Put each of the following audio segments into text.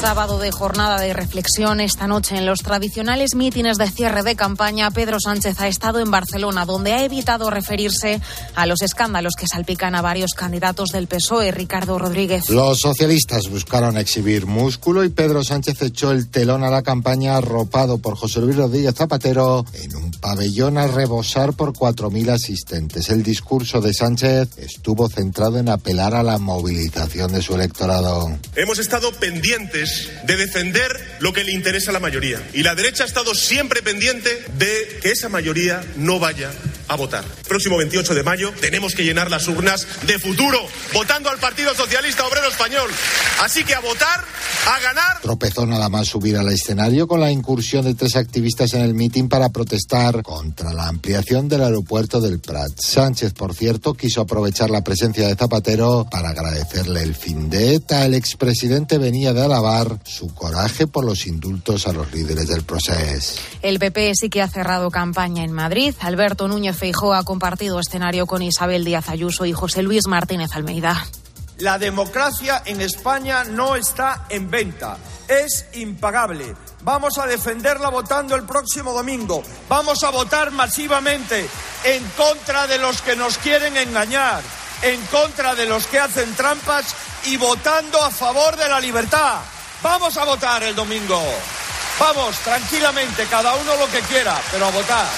Sábado de jornada de reflexión esta noche en los tradicionales mítines de cierre de campaña. Pedro Sánchez ha estado en Barcelona, donde ha evitado referirse a los escándalos que salpican a varios candidatos del PSOE. Ricardo Rodríguez. Los socialistas buscaron exhibir músculo y Pedro Sánchez echó el telón a la campaña arropado por José Luis Rodríguez Zapatero en un pabellón a rebosar por 4.000 asistentes. El discurso de Sánchez estuvo centrado en apelar a la movilización de su electorado. Hemos estado pendientes de defender lo que le interesa a la mayoría. Y la derecha ha estado siempre pendiente de que esa mayoría no vaya a votar. Próximo 28 de mayo tenemos que llenar las urnas de futuro votando al Partido Socialista Obrero Español. Así que a votar, a ganar. Tropezó nada más subir al escenario con la incursión de tres activistas en el mitin para protestar contra la ampliación del aeropuerto del Prat. Sánchez, por cierto, quiso aprovechar la presencia de Zapatero para agradecerle el fin de ETA. El expresidente venía de alabar su coraje por los indultos a los líderes del proceso. El PP sí que ha cerrado campaña en Madrid. Alberto Núñez Feijó ha compartido escenario con Isabel Díaz Ayuso y José Luis Martínez Almeida. La democracia en España no está en venta, es impagable. Vamos a defenderla votando el próximo domingo. Vamos a votar masivamente en contra de los que nos quieren engañar, en contra de los que hacen trampas y votando a favor de la libertad. Vamos a votar el domingo. Vamos, tranquilamente, cada uno lo que quiera, pero a votar.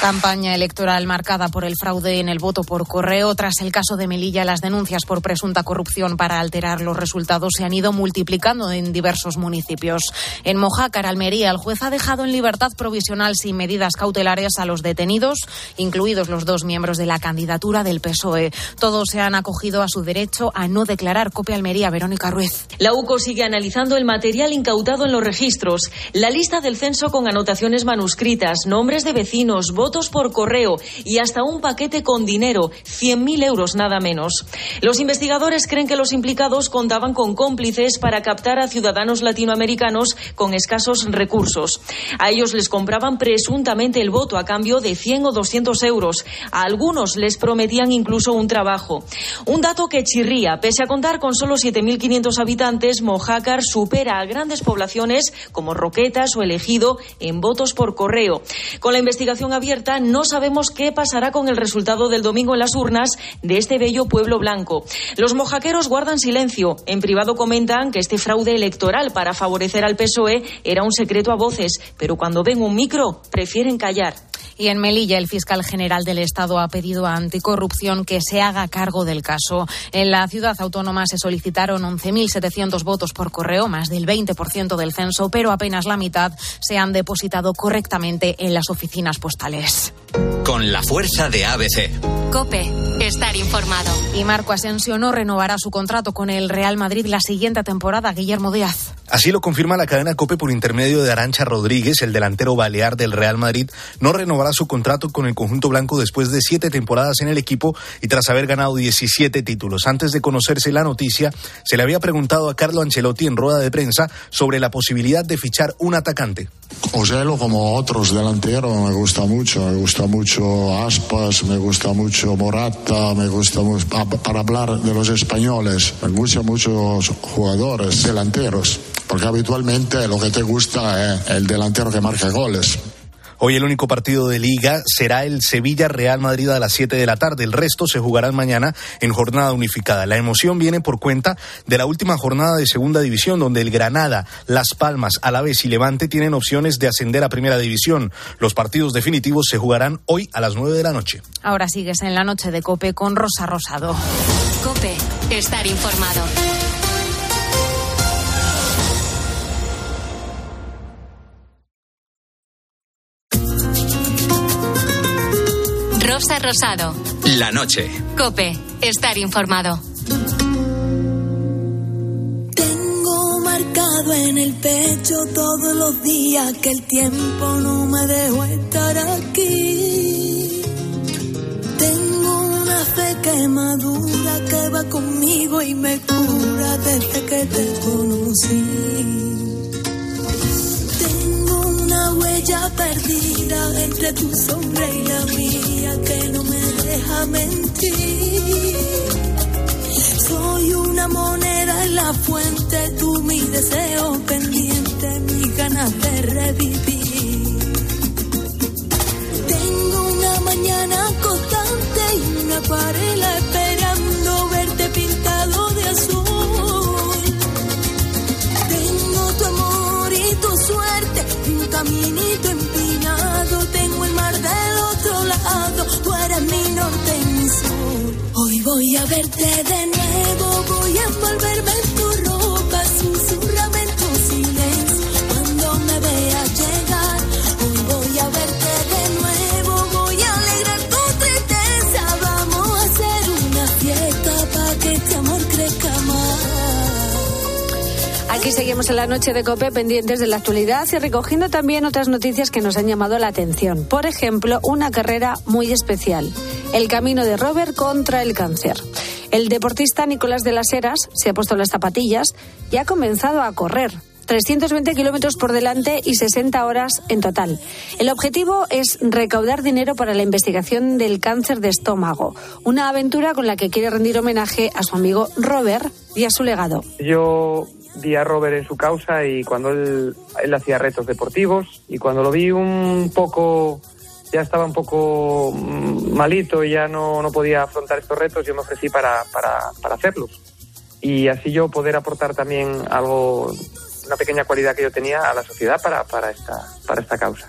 Campaña electoral marcada por el fraude en el voto por correo. Tras el caso de Melilla, las denuncias por presunta corrupción para alterar los resultados se han ido multiplicando en diversos municipios. En Mojácar, Almería, el juez ha dejado en libertad provisional sin medidas cautelares a los detenidos, incluidos los dos miembros de la candidatura del PSOE. Todos se han acogido a su derecho a no declarar copia Almería. Verónica Ruiz. La UCO sigue analizando el material incautado en los registros, la lista del censo con anotaciones manuscritas, nombres de vecinos, votos por correo y hasta un paquete con dinero, 100.000 euros nada menos. Los investigadores creen que los implicados contaban con cómplices para captar a ciudadanos latinoamericanos con escasos recursos. A ellos les compraban presuntamente el voto a cambio de 100 o 200 euros. A algunos les prometían incluso un trabajo. Un dato que chirría. Pese a contar con solo 7.500 habitantes, Mojácar supera a grandes poblaciones como Roquetas o Elegido en votos por correo. Con la investigación abierta, no sabemos qué pasará con el resultado del domingo en las urnas de este bello pueblo blanco. Los mojaqueros guardan silencio. En privado comentan que este fraude electoral para favorecer al PSOE era un secreto a voces, pero cuando ven un micro prefieren callar. Y en Melilla, el fiscal general del Estado ha pedido a Anticorrupción que se haga cargo del caso. En la ciudad autónoma se solicitaron 11.700 votos por correo, más del 20% del censo, pero apenas la mitad se han depositado correctamente en las oficinas postales. Con la fuerza de ABC. Cope, estar informado. Y Marco Asensio no renovará su contrato con el Real Madrid la siguiente temporada, Guillermo Díaz. Así lo confirma la cadena Cope por intermedio de Arancha Rodríguez, el delantero balear del Real Madrid, no renovará su contrato con el conjunto blanco después de siete temporadas en el equipo y tras haber ganado 17 títulos. Antes de conocerse la noticia, se le había preguntado a Carlo Ancelotti en rueda de prensa sobre la posibilidad de fichar un atacante. Oselo, como otros delanteros, me gusta mucho. Me gusta mucho Aspas, me gusta mucho Morata, me gusta mucho, para hablar de los españoles, me gustan muchos jugadores delanteros, porque habitualmente lo que te gusta es el delantero que marca goles. Hoy el único partido de liga será el Sevilla-Real Madrid a las 7 de la tarde. El resto se jugarán mañana en jornada unificada. La emoción viene por cuenta de la última jornada de segunda división, donde el Granada, Las Palmas, Alavés y Levante tienen opciones de ascender a primera división. Los partidos definitivos se jugarán hoy a las 9 de la noche. Ahora sigues en la noche de Cope con Rosa Rosado. Cope, estar informado. Rosa Rosado. La noche. Cope, estar informado. Tengo marcado en el pecho todos los días que el tiempo no me dejó estar aquí. Tengo una fe que madura que va conmigo y me cura desde que te conocí una huella perdida entre tu sombra y la mía que no me deja mentir. Soy una moneda en la fuente, tú mi deseo pendiente, mis ganas de revivir. Tengo una mañana constante y una parela esperando verte pintado de azul. Caminito empinado. Tengo el mar del otro lado, tú eres mi norte y mi sur. Hoy voy a verte de nuevo, voy a envolverme seguimos en la noche de COPE pendientes de la actualidad y recogiendo también otras noticias que nos han llamado la atención. Por ejemplo, una carrera muy especial, el camino de Robert contra el cáncer. El deportista Nicolás de las Heras se ha puesto las zapatillas y ha comenzado a correr. 320 kilómetros por delante y 60 horas en total. El objetivo es recaudar dinero para la investigación del cáncer de estómago, una aventura con la que quiere rendir homenaje a su amigo Robert y a su legado. Yo vi a Robert en su causa y cuando él, él hacía retos deportivos y cuando lo vi un poco, ya estaba un poco mm, malito y ya no, no podía afrontar estos retos, yo me ofrecí para, para, para hacerlos. Y así yo poder aportar también algo, una pequeña cualidad que yo tenía a la sociedad para, para, esta, para esta causa.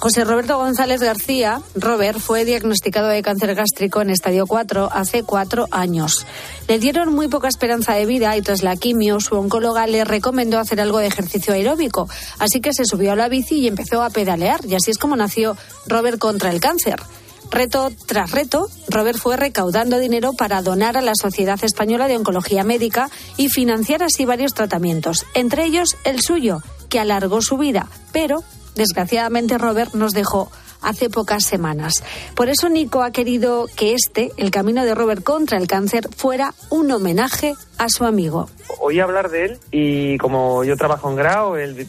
José Roberto González García, Robert, fue diagnosticado de cáncer gástrico en estadio 4 hace cuatro años. Le dieron muy poca esperanza de vida y tras la quimio su oncóloga le recomendó hacer algo de ejercicio aeróbico. Así que se subió a la bici y empezó a pedalear y así es como nació Robert contra el cáncer. Reto tras reto, Robert fue recaudando dinero para donar a la Sociedad Española de Oncología Médica y financiar así varios tratamientos, entre ellos el suyo, que alargó su vida, pero desgraciadamente Robert nos dejó hace pocas semanas. Por eso Nico ha querido que este, el camino de Robert contra el cáncer, fuera un homenaje a su amigo. Oí hablar de él y como yo trabajo en Grau, él vi-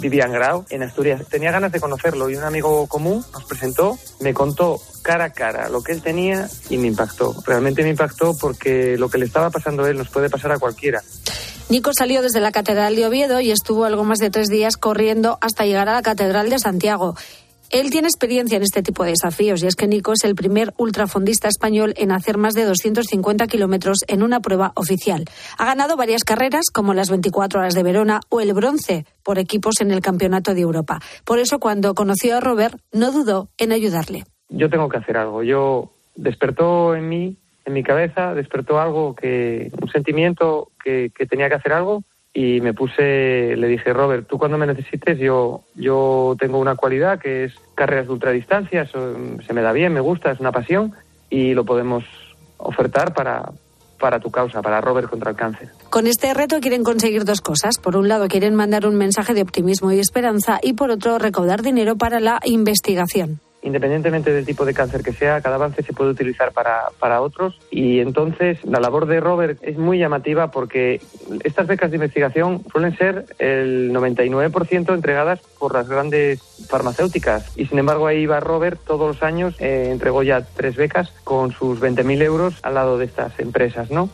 vivía en Grau, en Asturias, tenía ganas de conocerlo y un amigo común nos presentó, me contó cara a cara lo que él tenía y me impactó. Realmente me impactó porque lo que le estaba pasando a él nos puede pasar a cualquiera. Nico salió desde la Catedral de Oviedo y estuvo algo más de tres días corriendo hasta llegar a la Catedral de Santiago. Él tiene experiencia en este tipo de desafíos y es que Nico es el primer ultrafondista español en hacer más de 250 kilómetros en una prueba oficial. Ha ganado varias carreras como las 24 horas de Verona o el bronce por equipos en el Campeonato de Europa. Por eso cuando conoció a Robert no dudó en ayudarle. Yo tengo que hacer algo. Yo despertó en mí, en mi cabeza, despertó algo que, un sentimiento que, que tenía que hacer algo y me puse, le dije, Robert, tú cuando me necesites, yo, yo tengo una cualidad que es carreras de ultradistancia, eso se me da bien, me gusta, es una pasión y lo podemos ofertar para, para tu causa, para Robert contra el cáncer. Con este reto quieren conseguir dos cosas. Por un lado, quieren mandar un mensaje de optimismo y esperanza y por otro, recaudar dinero para la investigación. Independientemente del tipo de cáncer que sea, cada avance se puede utilizar para, para otros y entonces la labor de Robert es muy llamativa porque estas becas de investigación suelen ser el 99% entregadas por las grandes farmacéuticas y sin embargo ahí va Robert todos los años, eh, entregó ya tres becas con sus 20.000 euros al lado de estas empresas, ¿no?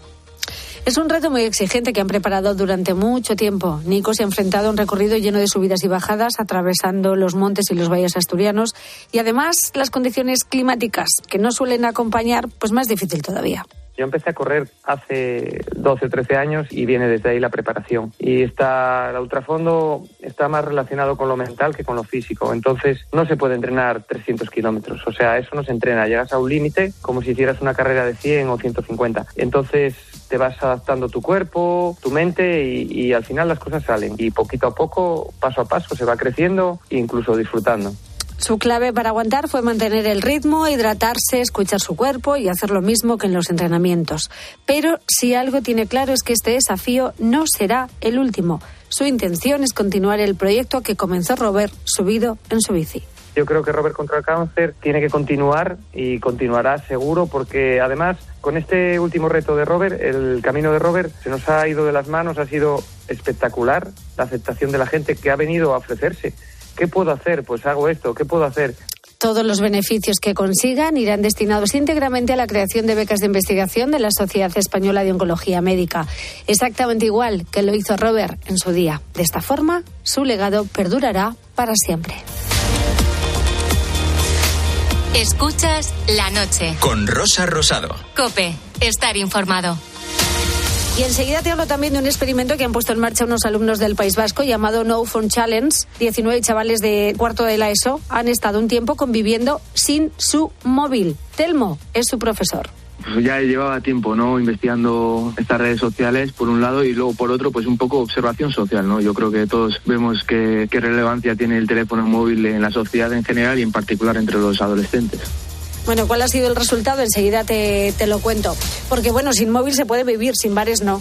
Es un reto muy exigente que han preparado durante mucho tiempo. Nico se ha enfrentado a un recorrido lleno de subidas y bajadas, atravesando los montes y los valles asturianos y además las condiciones climáticas que no suelen acompañar, pues más difícil todavía. Yo empecé a correr hace 12 o 13 años y viene desde ahí la preparación. Y está, el ultrafondo está más relacionado con lo mental que con lo físico. Entonces no se puede entrenar 300 kilómetros. O sea, eso no se entrena. Llegas a un límite como si hicieras una carrera de 100 o 150. Entonces te vas adaptando tu cuerpo, tu mente y, y al final las cosas salen. Y poquito a poco, paso a paso, se va creciendo e incluso disfrutando. Su clave para aguantar fue mantener el ritmo, hidratarse, escuchar su cuerpo y hacer lo mismo que en los entrenamientos. Pero si algo tiene claro es que este desafío no será el último. Su intención es continuar el proyecto que comenzó Robert subido en su bici. Yo creo que Robert contra el cáncer tiene que continuar y continuará seguro porque además con este último reto de Robert, el camino de Robert se nos ha ido de las manos, ha sido espectacular la aceptación de la gente que ha venido a ofrecerse. ¿Qué puedo hacer? Pues hago esto. ¿Qué puedo hacer? Todos los beneficios que consigan irán destinados íntegramente a la creación de becas de investigación de la Sociedad Española de Oncología Médica. Exactamente igual que lo hizo Robert en su día. De esta forma, su legado perdurará para siempre. Escuchas la noche. Con Rosa Rosado. Cope, estar informado. Y enseguida te hablo también de un experimento que han puesto en marcha unos alumnos del País Vasco llamado No Phone Challenge. 19 chavales de cuarto de la ESO han estado un tiempo conviviendo sin su móvil. Telmo es su profesor pues ya llevaba tiempo no investigando estas redes sociales por un lado y luego por otro pues un poco observación social no yo creo que todos vemos qué, qué relevancia tiene el teléfono móvil en la sociedad en general y en particular entre los adolescentes bueno, ¿cuál ha sido el resultado? Enseguida te, te lo cuento. Porque, bueno, sin móvil se puede vivir, sin bares no.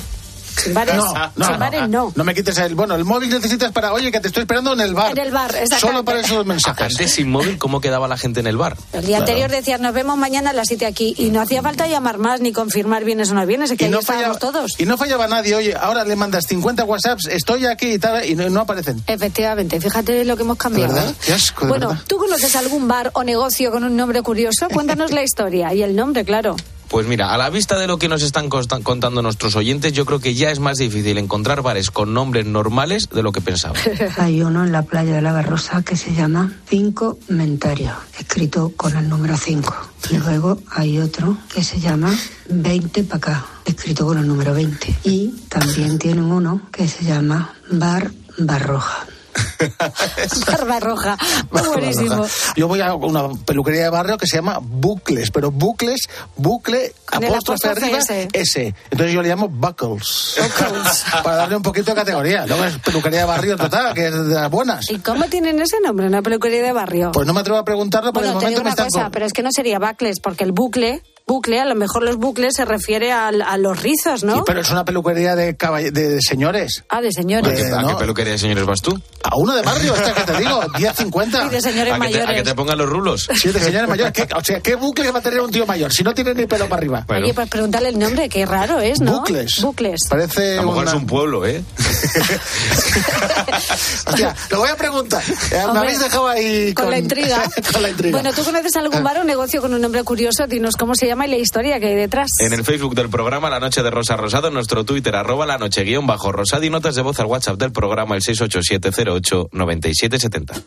Bares no. No, bares no. No me quites el. Bueno, el móvil necesitas para. Oye, que te estoy esperando en el bar. En el bar, exactamente. Solo para esos mensajes. Antes sin móvil, ¿cómo quedaba la gente en el bar? El día anterior decías, nos vemos mañana a las 7 aquí. Y no hacía falta llamar más ni confirmar vienes o no vienes. Es que y ahí no estábamos fallaba, todos. y no fallaba nadie. Oye, ahora le mandas 50 WhatsApps, estoy aquí y tal, y no, no aparecen. Efectivamente, fíjate lo que hemos cambiado. ¿De verdad? ¿eh? Qué asco, de bueno, verdad. ¿tú conoces algún bar o negocio con un nombre curioso? Cuéntanos la historia y el nombre, claro. Pues mira, a la vista de lo que nos están contando nuestros oyentes, yo creo que ya es más difícil encontrar bares con nombres normales de lo que pensaba. Hay uno en la playa de la Barrosa que se llama Cinco Mentario, escrito con el número 5. Y luego hay otro que se llama 20 para acá, escrito con el número 20. Y también tienen uno que se llama Bar Barroja. Barba roja. Buenísimo. Yo voy a una peluquería de barrio que se llama Bucles, pero Bucles, bucle, el apóstrofe arriba. S. Entonces yo le llamo Buckles. Para darle un poquito de categoría. Luego es peluquería de barrio total, que es de las buenas. ¿Y cómo tienen ese nombre, una peluquería de barrio? Pues no me atrevo a preguntarlo, porque bueno, de te digo momento me una están... cosa, con- pero es que no sería bucles, porque el bucle, bucle, a lo mejor los bucles se refiere al- a, los rizos, ¿no? Sí, pero es una peluquería de, caball- de señores. Ah, de ¿A señores. a qué peluquería de señores vas tú? A uno de barrio, esta que te digo, 10.50. Y de señores ¿A que, te, a que mayores. te pongan los rulos? Sí, de señores mayores. ¿Qué- o sea, ¿qué bucle va a tener un tío mayor si no tiene ni pelo para arriba? Bueno, Oye, pues pregúntale el nombre, qué raro es, ¿no? Bucles. Bucles. Parece a lo mejor una- es un pueblo, ¿eh? Hostia, lo voy a preguntar. Eh, Me Hombre, habéis dejado ahí con, la intriga. con la intriga. Bueno, ¿tú conoces algún bar o negocio con un nombre curioso? Dinos cómo se llama y la historia que hay detrás. En el Facebook del programa La Noche de Rosa Rosado, en nuestro Twitter, arroba la noche guion bajo rosado y notas de voz al WhatsApp del programa el 687089770.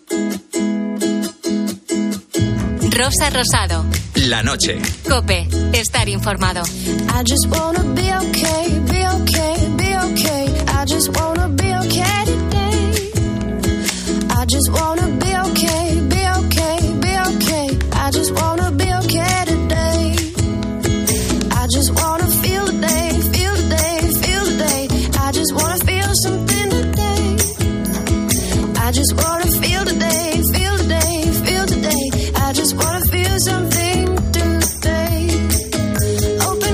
Rosa Rosado. La noche. Cope, estar informado. I just wanna be okay, be okay, be okay. I just wanna be okay today. I just wanna be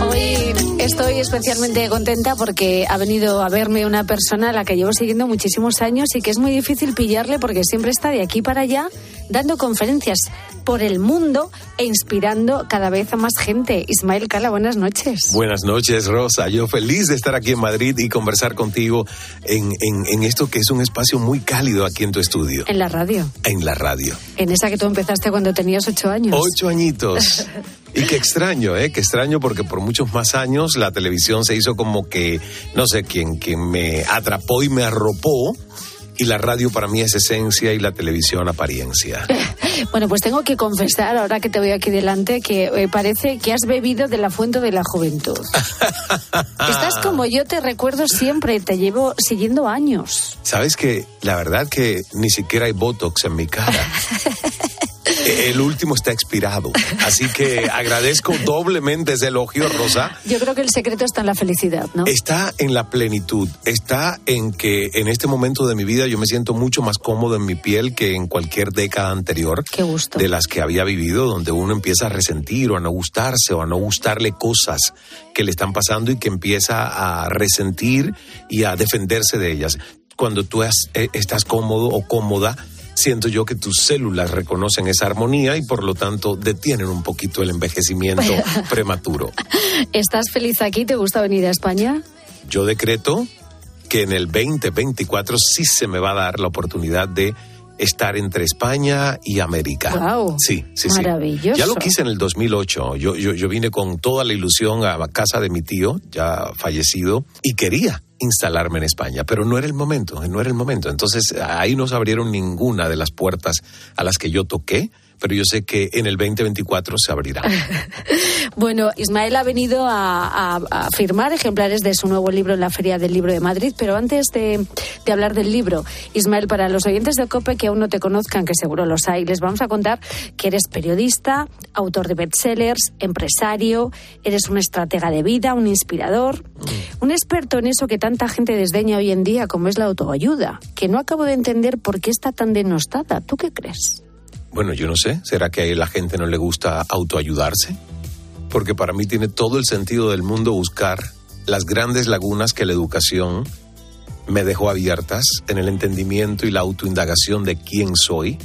Hoy estoy especialmente contenta porque ha venido a verme una persona a la que llevo siguiendo muchísimos años y que es muy difícil pillarle porque siempre está de aquí para allá dando conferencias por el mundo e inspirando cada vez a más gente. Ismael Cala, buenas noches. Buenas noches, Rosa. Yo feliz de estar aquí en Madrid y conversar contigo en, en- en esto que es un espacio muy cálido aquí en tu estudio, En la radio, en la radio. en esa que tú empezaste cuando tenías ocho años. Ocho añitos. Y qué extraño, ¿eh? Qué extraño porque por muchos más años la televisión se hizo como que, no sé, quien, quien me atrapó y me arropó. Y la radio para mí es esencia y la televisión apariencia. Bueno, pues tengo que confesar, ahora que te veo aquí delante, que eh, parece que has bebido de la fuente de la juventud. Estás como yo te recuerdo siempre, te llevo siguiendo años. Sabes que la verdad que ni siquiera hay Botox en mi cara. El último está expirado. Así que agradezco doblemente ese elogio, Rosa. Yo creo que el secreto está en la felicidad, ¿no? Está en la plenitud, está en que en este momento de mi vida yo me siento mucho más cómodo en mi piel que en cualquier década anterior Qué gusto. de las que había vivido, donde uno empieza a resentir o a no gustarse o a no gustarle cosas que le están pasando y que empieza a resentir y a defenderse de ellas. Cuando tú eh, estás cómodo o cómoda, siento yo que tus células reconocen esa armonía y por lo tanto detienen un poquito el envejecimiento prematuro. ¿Estás feliz aquí? ¿Te gusta venir a España? Yo decreto que en el 2024 sí se me va a dar la oportunidad de estar entre España y América. Guau, sí, sí, sí. maravilloso. Ya lo quise en el 2008. Yo, yo, yo vine con toda la ilusión a casa de mi tío, ya fallecido, y quería instalarme en España, pero no era el momento, no era el momento. Entonces ahí no se abrieron ninguna de las puertas a las que yo toqué pero yo sé que en el 2024 se abrirá. bueno, Ismael ha venido a, a, firmar ejemplares de su nuevo libro en la Feria del Libro de Madrid, pero antes de, de, hablar del libro, Ismael, para los oyentes de COPE que aún no te conozcan, que seguro los hay, les vamos a contar que eres periodista, autor de bestsellers, empresario, eres un estratega de vida, un inspirador, mm. un experto en eso que tanta gente desdeña hoy en día como es la autoayuda, que no acabo de entender por qué está tan denostada. ¿Tú qué crees? Bueno, yo no sé, ¿será que a la gente no le gusta autoayudarse? Porque para mí tiene todo el sentido del mundo buscar las grandes lagunas que la educación me dejó abiertas en el entendimiento y la autoindagación de quién soy.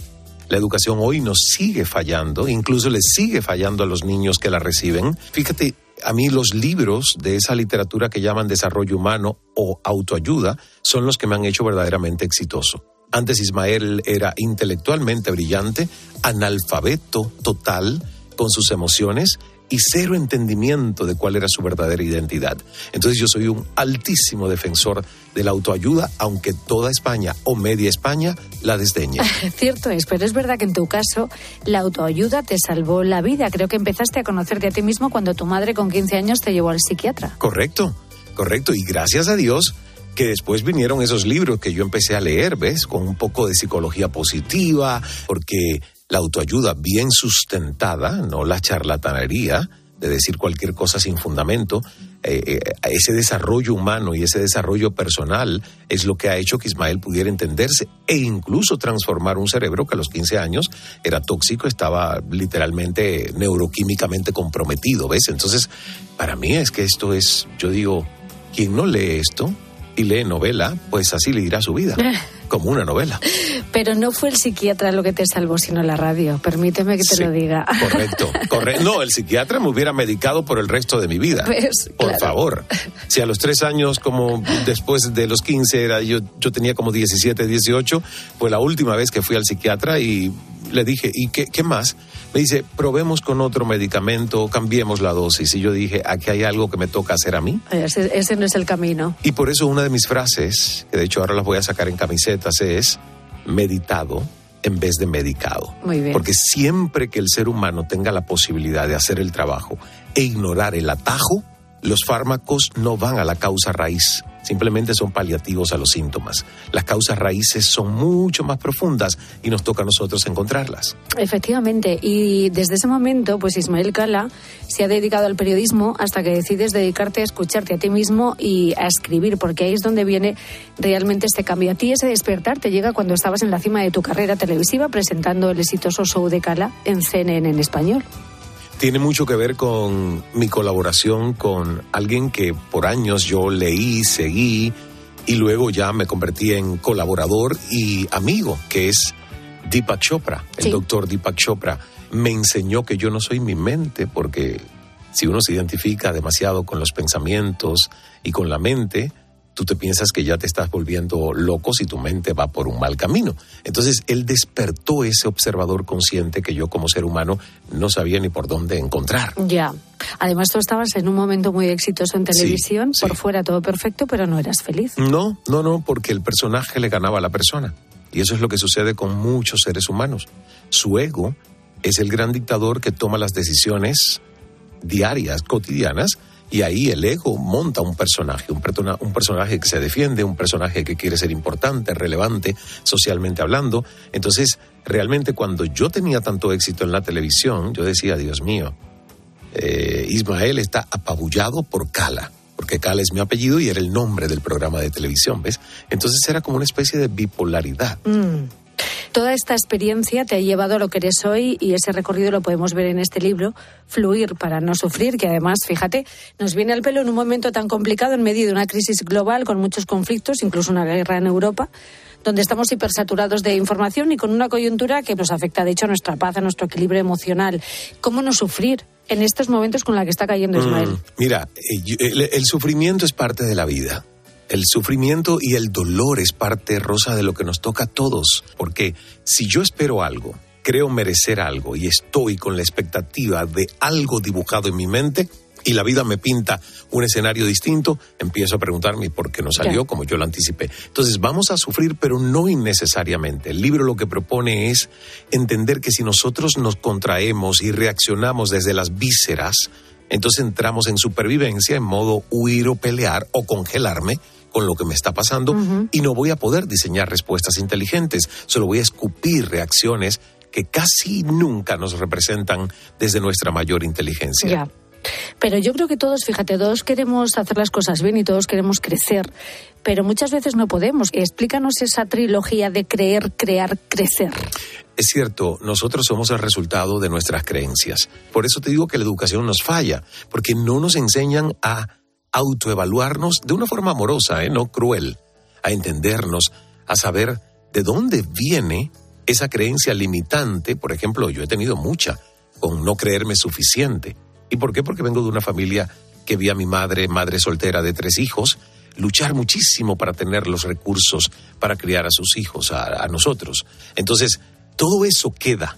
La educación hoy nos sigue fallando, incluso le sigue fallando a los niños que la reciben. Fíjate, a mí los libros de esa literatura que llaman desarrollo humano o autoayuda son los que me han hecho verdaderamente exitoso. Antes Ismael era intelectualmente brillante, analfabeto total con sus emociones y cero entendimiento de cuál era su verdadera identidad. Entonces yo soy un altísimo defensor de la autoayuda, aunque toda España o media España la desdeñe. Cierto es, pero es verdad que en tu caso la autoayuda te salvó la vida. Creo que empezaste a conocerte a ti mismo cuando tu madre con 15 años te llevó al psiquiatra. Correcto, correcto. Y gracias a Dios que después vinieron esos libros que yo empecé a leer, ¿ves? Con un poco de psicología positiva, porque la autoayuda bien sustentada, no la charlatanería de decir cualquier cosa sin fundamento, eh, eh, ese desarrollo humano y ese desarrollo personal es lo que ha hecho que Ismael pudiera entenderse e incluso transformar un cerebro que a los 15 años era tóxico, estaba literalmente neuroquímicamente comprometido, ¿ves? Entonces, para mí es que esto es, yo digo, quien no lee esto, y lee novela, pues así le irá su vida, como una novela. Pero no fue el psiquiatra lo que te salvó, sino la radio. Permíteme que te lo diga. Correcto, correcto. No, el psiquiatra me hubiera medicado por el resto de mi vida. Pues, por favor. Si a los tres años, como después de los 15, era, yo, yo tenía como 17, 18, fue la última vez que fui al psiquiatra y le dije, ¿y qué, qué más? Me dice, probemos con otro medicamento, cambiemos la dosis. Y yo dije, aquí hay algo que me toca hacer a mí. Ese, ese no es el camino. Y por eso una de mis frases, que de hecho ahora las voy a sacar en camisetas, es meditado en vez de medicado. Muy bien. Porque siempre que el ser humano tenga la posibilidad de hacer el trabajo e ignorar el atajo, los fármacos no van a la causa raíz, simplemente son paliativos a los síntomas. Las causas raíces son mucho más profundas y nos toca a nosotros encontrarlas. Efectivamente, y desde ese momento, pues Ismael Cala se ha dedicado al periodismo hasta que decides dedicarte a escucharte a ti mismo y a escribir, porque ahí es donde viene realmente este cambio. A ti ese despertar te llega cuando estabas en la cima de tu carrera televisiva presentando el exitoso show de Cala en CNN en español tiene mucho que ver con mi colaboración con alguien que por años yo leí, seguí y luego ya me convertí en colaborador y amigo, que es Deepak Chopra, el doctor Deepak Chopra. Me enseñó que yo no soy mi mente, porque si uno se identifica demasiado con los pensamientos y con la mente, tú te piensas que ya te estás volviendo loco si tu mente va por un mal camino. Entonces, él despertó ese observador consciente que yo como ser humano no sabía ni por dónde encontrar. Ya. Además, tú estabas en un momento muy exitoso en televisión, por fuera todo perfecto, pero no eras feliz. No, no, no, porque el personaje le ganaba a la persona. Y eso es lo que sucede con muchos seres humanos. Su ego es el gran dictador que toma las decisiones diarias, cotidianas, y ahí el ego monta un personaje, un, personaje que se defiende, un personaje que quiere ser importante, relevante, socialmente hablando. Entonces, realmente cuando yo tenía tanto éxito en la televisión, yo decía, Dios mío, eh, Ismael está apabullado por Cala, porque Cala es mi apellido y era el nombre del programa de televisión, ¿ves? Entonces era como una especie de bipolaridad. Mm. Toda esta experiencia te ha llevado a lo que eres hoy y ese recorrido lo podemos ver en este libro, Fluir para no sufrir, que además, fíjate, nos viene al pelo en un momento tan complicado en medio de una crisis global con muchos conflictos, incluso una guerra en Europa donde estamos hipersaturados de información y con una coyuntura que nos afecta, de hecho, a nuestra paz, a nuestro equilibrio emocional. ¿Cómo no sufrir en estos momentos con la que está cayendo Ismael? Mm, mira, eh, el, el, sufrimiento es parte de la vida El sufrimiento y el dolor es parte, Rosa, de lo que nos toca a todos. Porque si yo espero algo, creo merecer algo y estoy con la expectativa de algo dibujado en mi mente, y la vida me pinta un escenario distinto, empiezo a preguntarme por qué no salió Ya. como yo lo anticipé. Entonces vamos a sufrir, pero no innecesariamente. El libro lo que propone es entender que si nosotros nos contraemos y reaccionamos desde las vísceras, entonces entramos en supervivencia en modo huir o pelear o congelarme con lo que me está pasando y no voy a poder diseñar respuestas inteligentes, solo voy a escupir reacciones que casi nunca nos representan desde nuestra mayor inteligencia. Ya. Pero yo creo que todos, fíjate, todos queremos hacer las cosas bien y todos queremos crecer, pero muchas veces no podemos. Explícanos esa trilogía de creer, crear, crecer. Es cierto, nosotros somos el resultado de nuestras creencias. Por eso te digo que la educación nos falla, porque no nos enseñan a autoevaluarnos de una forma amorosa, ¿eh? no cruel, a entendernos, a saber de dónde viene esa creencia limitante. Por ejemplo, yo he tenido mucha con no creerme suficiente. ¿Y por qué? Porque vengo de una familia que vi a mi madre, madre soltera de tres hijos, luchar muchísimo para tener los recursos para criar a sus hijos, a, a nosotros. Entonces, todo eso queda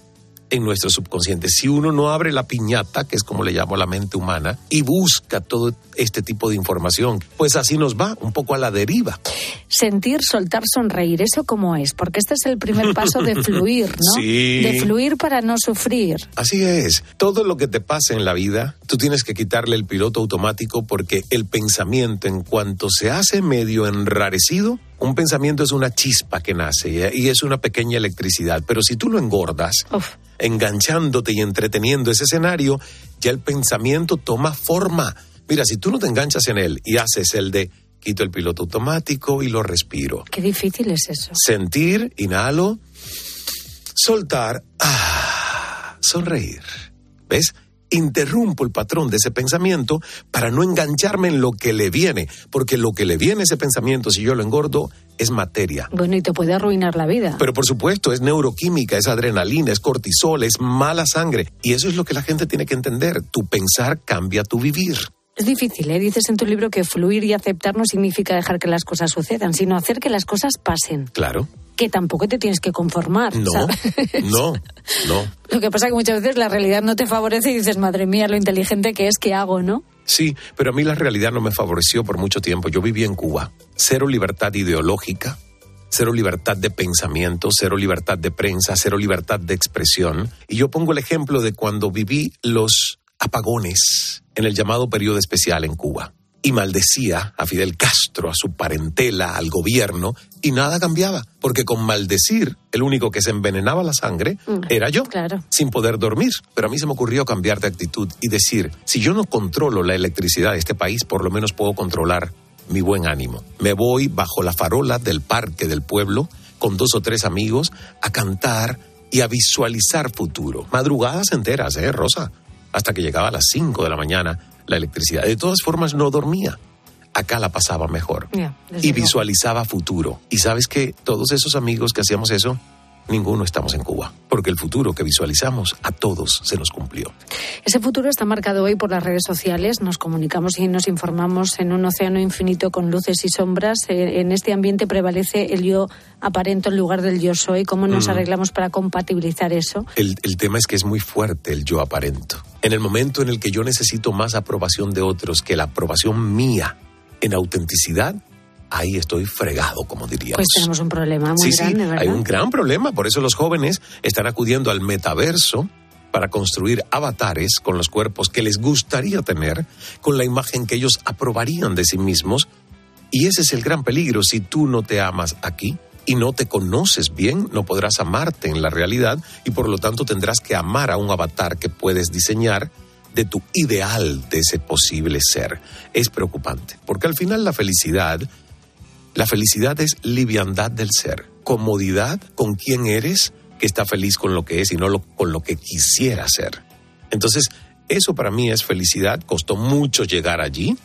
en nuestro subconsciente. Si uno no abre la piñata, que es como le llamo la mente humana, y busca todo este tipo de información, pues así nos va, un poco a la deriva. Sentir, soltar, sonreír, ¿eso cómo es? Porque este es el primer paso de fluir, ¿no? Sí. De fluir para no sufrir. Así es. Todo lo que te pasa en la vida, tú tienes que quitarle el piloto automático porque el pensamiento, en cuanto se hace medio enrarecido, un pensamiento es una chispa que nace y es una pequeña electricidad. Pero si tú lo engordas, enganchándote y entreteniendo ese escenario, ya el pensamiento toma forma. Mira, si tú no te enganchas en él y haces el de quito el piloto automático y lo respiro. Qué difícil es eso. Sentir, inhalo, soltar, ah, sonreír. ¿Ves? Interrumpo el patrón de ese pensamiento para no engancharme en lo que le viene, porque lo que le viene a ese pensamiento, si yo lo engordo, es materia. Bueno, y te puede arruinar la vida. Pero por supuesto, es neuroquímica, es adrenalina, es cortisol, es mala sangre. Y eso es lo que la gente tiene que entender. Tu pensar cambia tu vivir. Es difícil, ¿eh? Dices en tu libro que fluir y aceptar no significa dejar que las cosas sucedan, sino hacer que las cosas pasen. Claro. Que tampoco te tienes que conformar. No, ¿sabes? no, no. Lo que pasa es que muchas veces la realidad no te favorece y dices, madre mía, lo inteligente que es que hago, ¿no? Sí, pero a mí la realidad no me favoreció por mucho tiempo. Yo viví en Cuba. Cero libertad ideológica, cero libertad de pensamiento, cero libertad de prensa, cero libertad de expresión. Y yo pongo el ejemplo de cuando viví los apagones en el llamado periodo especial en Cuba. Y maldecía a Fidel Castro, a su parentela, al gobierno, y nada cambiaba, porque con maldecir, el único que se envenenaba la sangre era yo, sin poder dormir. Pero a mí se me ocurrió cambiar de actitud y decir, si yo no controlo la electricidad de este país, por lo menos puedo controlar mi buen ánimo. Me voy bajo la farola del parque del pueblo con dos o tres amigos a cantar y a visualizar futuro. Madrugadas enteras, ¿eh, Rosa? Hasta que llegaba a las 5 de la mañana la electricidad. De todas formas, no dormía. Acá la pasaba mejor. y visualizaba futuro. Y sabes que todos esos amigos que hacíamos eso, ninguno estamos en Cuba. Porque el futuro que visualizamos a todos se nos cumplió. Ese futuro está marcado hoy por las redes sociales. Nos comunicamos y nos informamos en un océano infinito con luces y sombras. Eh, En este ambiente prevalece el yo aparento en lugar del yo soy. ¿Cómo nos Mm. arreglamos para compatibilizar eso? El, el tema es que es muy fuerte el yo aparento. En el momento en el que yo necesito más aprobación de otros que la aprobación mía en autenticidad, ahí estoy fregado, como diríamos. Pues tenemos un problema muy sí, sí, grande, ¿verdad? hay un gran problema. Por eso los jóvenes están acudiendo al metaverso para construir avatares con los cuerpos que les gustaría tener, con la imagen que ellos aprobarían de sí mismos. Y ese es el gran peligro. Si tú no te amas aquí y no te conoces bien, no podrás amarte en la realidad y por lo tanto tendrás que amar a un avatar que puedes diseñar de tu ideal de ese posible ser. Es preocupante, porque al final la felicidad la felicidad es liviandad del ser, comodidad con quien eres, que está feliz con lo que es y no lo- con lo que quisiera ser. Entonces, eso para mí es felicidad, costó mucho llegar allí,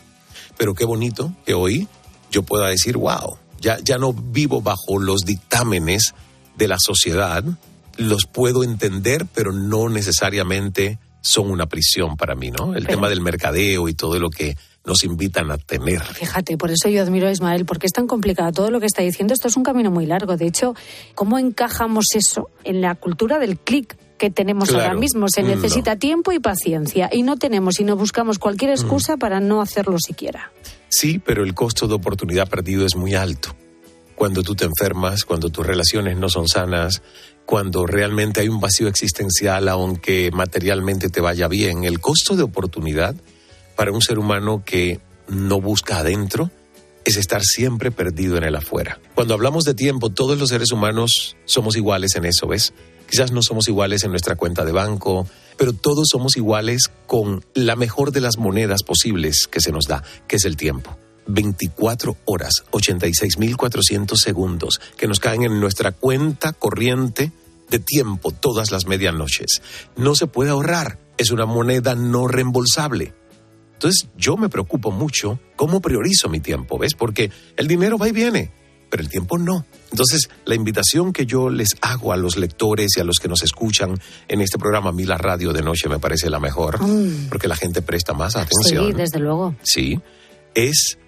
pero qué bonito que hoy yo pueda decir, wow, ya, ya no vivo bajo los dictámenes de la sociedad, los puedo entender, pero no necesariamente son una prisión para mí, ¿no? El tema del mercadeo y todo lo que nos invitan a tener. Fíjate, por eso yo admiro a Ismael, porque es tan complicado todo lo que está diciendo. Esto es un camino muy largo. De hecho, ¿cómo encajamos eso en la cultura del clic? que tenemos Claro. ahora mismo. Se No. necesita tiempo y paciencia. Y no tenemos y no buscamos cualquier excusa para no hacerlo siquiera. Sí, pero el costo de oportunidad perdido es muy alto. Cuando tú te enfermas, cuando tus relaciones no son sanas, cuando realmente hay un vacío existencial, aunque materialmente te vaya bien, el costo de oportunidad para un ser humano que no busca adentro es estar siempre perdido en el afuera. Cuando hablamos de tiempo, todos los seres humanos somos iguales en eso, ¿ves? Quizás no somos iguales en nuestra cuenta de banco, pero todos somos iguales con la mejor de las monedas posibles que se nos da, que es el tiempo. 24 horas, 86.400 segundos que nos caen en nuestra cuenta corriente de tiempo todas las medianoches. No se puede ahorrar, es una moneda no reembolsable. Entonces yo me preocupo mucho cómo priorizo mi tiempo, ¿ves? Porque el dinero va y viene, pero el tiempo no. Entonces la invitación que yo les hago a los lectores y a los que nos escuchan en este programa, a mí la radio de noche me parece la mejor, Mm. porque la gente presta más Sí, atención. desde luego. Sí, es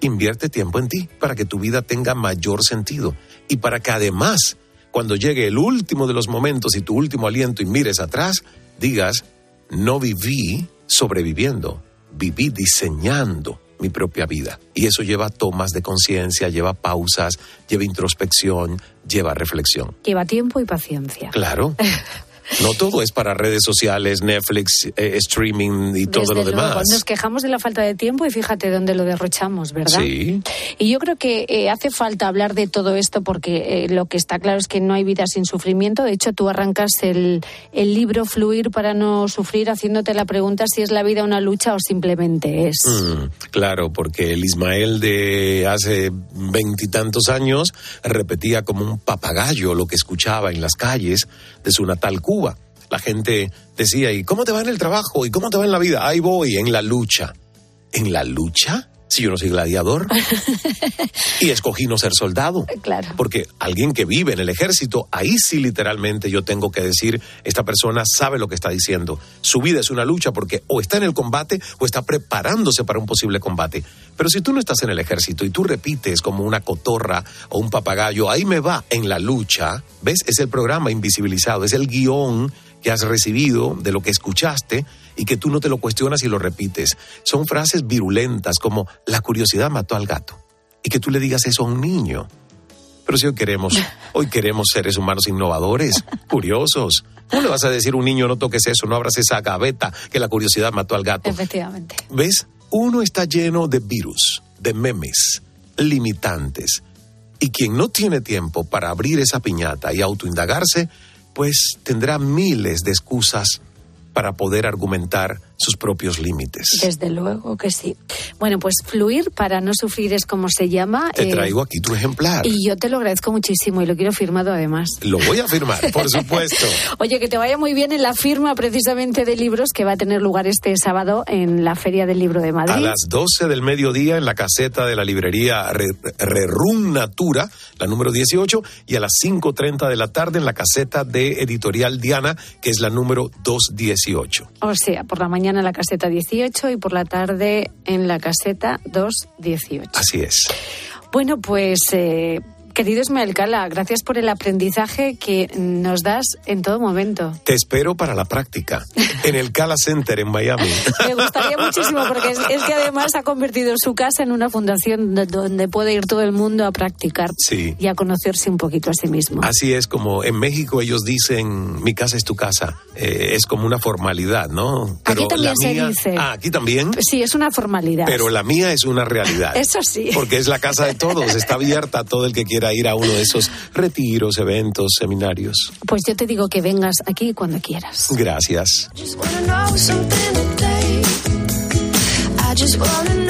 invierte tiempo en ti para que tu vida tenga mayor sentido y para que además, cuando llegue el último de los momentos y tu último aliento y mires atrás, digas, no viví sobreviviendo, viví diseñando mi propia vida. Y eso lleva tomas de conciencia, lleva pausas, lleva introspección, lleva reflexión. Lleva tiempo y paciencia. Claro. No todo es para redes sociales, Netflix, eh, streaming y todo Desde lo luego. demás. Nos quejamos de la falta de tiempo y fíjate dónde lo derrochamos, ¿verdad? Sí. Y yo creo que eh, hace falta hablar de todo esto porque eh, lo que está claro es que no hay vida sin sufrimiento. De hecho, tú arrancas el, el libro Fluir para no sufrir haciéndote la pregunta si es la vida una lucha o simplemente es. Mm, claro, porque el Ismael de hace veintitantos años repetía como un papagayo lo que escuchaba en las calles de su natal Cuba. La gente decía, ¿y cómo te va en el trabajo? ¿Y cómo te va en la vida? Ahí voy, en la lucha. ¿En la lucha? Si yo no soy gladiador. y escogí no ser soldado. Claro. Porque alguien que vive en el ejército, ahí sí literalmente yo tengo que decir, esta persona sabe lo que está diciendo. Su vida es una lucha porque o está en el combate o está preparándose para un posible combate. Pero si tú no estás en el ejército y tú repites como una cotorra o un papagayo, ahí me va en la lucha, ¿ves? Es el programa invisibilizado, es el guion que has recibido de lo que escuchaste y que tú no te lo cuestionas y lo repites. Son frases virulentas como la curiosidad mató al gato y que tú le digas eso a un niño. Pero si hoy queremos, hoy queremos seres humanos innovadores, curiosos. ¿Cómo le vas a decir a un niño no toques eso, no abras esa gaveta que la curiosidad mató al gato? Efectivamente. ¿Ves? Uno está lleno de virus, de memes, limitantes. Y quien no tiene tiempo para abrir esa piñata y autoindagarse, pues tendrá miles de excusas para poder argumentar sus propios límites. Desde luego que sí. Bueno, pues fluir para no sufrir es como se llama. Te eh, traigo aquí tu ejemplar. y yo te lo agradezco muchísimo y lo quiero firmado además. Lo voy a firmar, por supuesto. Oye, que te vaya muy bien en la firma precisamente de libros que va a tener lugar este sábado en la Feria del Libro de Madrid. A las 12 del mediodía en la caseta de la librería Re- Rerum Natura, la número 18, y a las 5.30 de la tarde en la caseta de Editorial Diana, que es la número 218. O sea, por la mañana en la caseta 18 y por la tarde en la caseta 218. Así es. Bueno, pues eh, querido Ismael Cala, gracias por el aprendizaje que nos das en todo momento. Te espero para la práctica en el Cala Center en Miami. Me gustaría muchísimo porque es, es que además ha convertido su casa en una fundación do- donde puede ir todo el mundo a practicar Sí. y a conocerse un poquito a sí mismo. Así es como en México ellos dicen mi casa es tu casa. Eh, es como una formalidad, ¿no? Aquí también la se mía- dice. Ah, aquí también. Sí, es una formalidad. Pero la mía es una realidad. Eso sí. Porque es la casa de todos, está abierta a todo el que quiera ir a uno de esos retiros, eventos, seminarios. Pues yo te digo que vengas aquí cuando quieras. Gracias. wanna know something today. I just wanna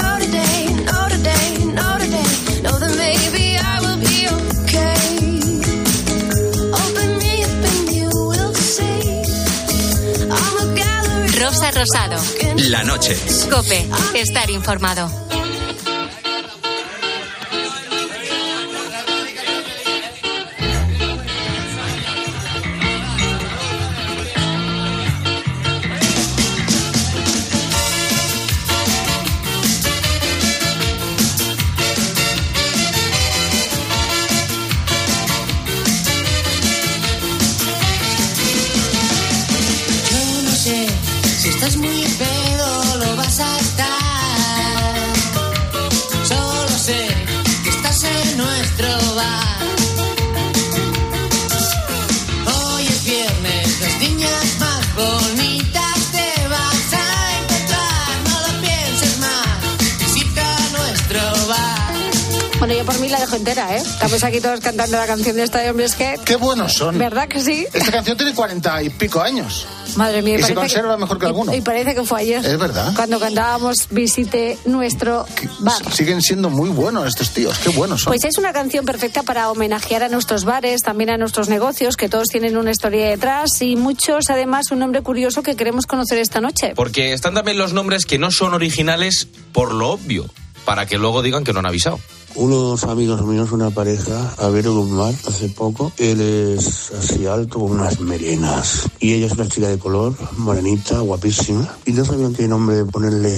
por mí la dejo entera, ¿eh? Estamos aquí todos cantando la canción de esta de hombres que... Qué buenos son. ¿Verdad que sí? Esta canción tiene cuarenta y pico años. Madre mía. Y se conserva mejor que alguno. Y parece que fue ayer. Es verdad. Cuando cantábamos Visite nuestro bar. Siguen siendo muy buenos estos tíos. Qué buenos son. Pues es una canción perfecta para homenajear a nuestros bares, también a nuestros negocios, que todos tienen una historia detrás y muchos, además, un nombre curioso que queremos conocer esta noche. Porque están también los nombres que no son originales por lo obvio, para que luego digan que no han avisado. Unos amigos míos, una pareja, a ver Guzmán, hace poco, él es así alto, con unas melenas. Y ella es una chica de color, morenita, guapísima. Y no sabían qué nombre ponerle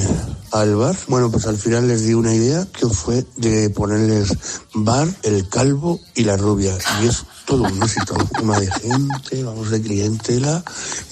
al bar. Bueno, pues al final les di una idea que fue de ponerles bar, el calvo y la rubia. Y es todo un éxito. Una de gente, vamos de clientela,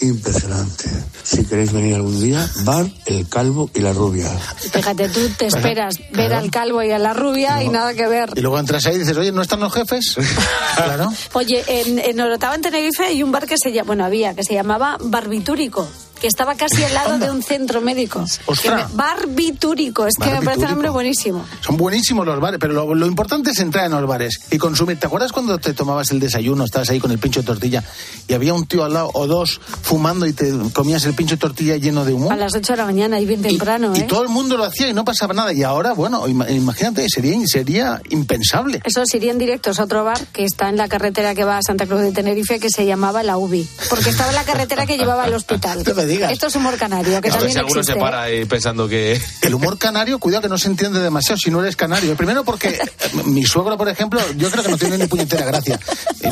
impresionante. Si queréis venir algún día, bar, el calvo y la rubia. Fíjate, tú te esperas ver al calvo y a la rubia y nada que ver. Y luego entras ahí y dices, oye, ¿no están los jefes? claro. Oye, en, en Orotava, en Tenerife, hay un bar que se llama, bueno, había, que se llamaba Barbitúrico que estaba casi al lado de un centro médico. Que me- barbitúrico, es que me parece un nombre buenísimo. Son buenísimos los bares, pero lo, lo importante es entrar en los bares y consumir. ¿Te acuerdas cuando te tomabas el desayuno, estabas ahí con el pincho de tortilla y había un tío al lado o dos fumando y te comías el pincho de tortilla lleno de humo? A las 8 de la mañana y bien temprano, Y ¿eh? todo el mundo lo hacía y no pasaba nada. Y ahora, bueno, ima- imagínate, sería, sería impensable. Eso irían directos a otro bar que está en la carretera que va a Santa Cruz de Tenerife que se llamaba La UBI. Porque estaba en la carretera que llevaba al hospital. Digas. Esto es humor canario, que A ver también si alguno existe. se para ahí pensando que... El humor canario, cuidado que no se entiende demasiado si no eres canario. Primero porque eh, mi suegro, por ejemplo, yo creo que no tiene ni puñetera gracia.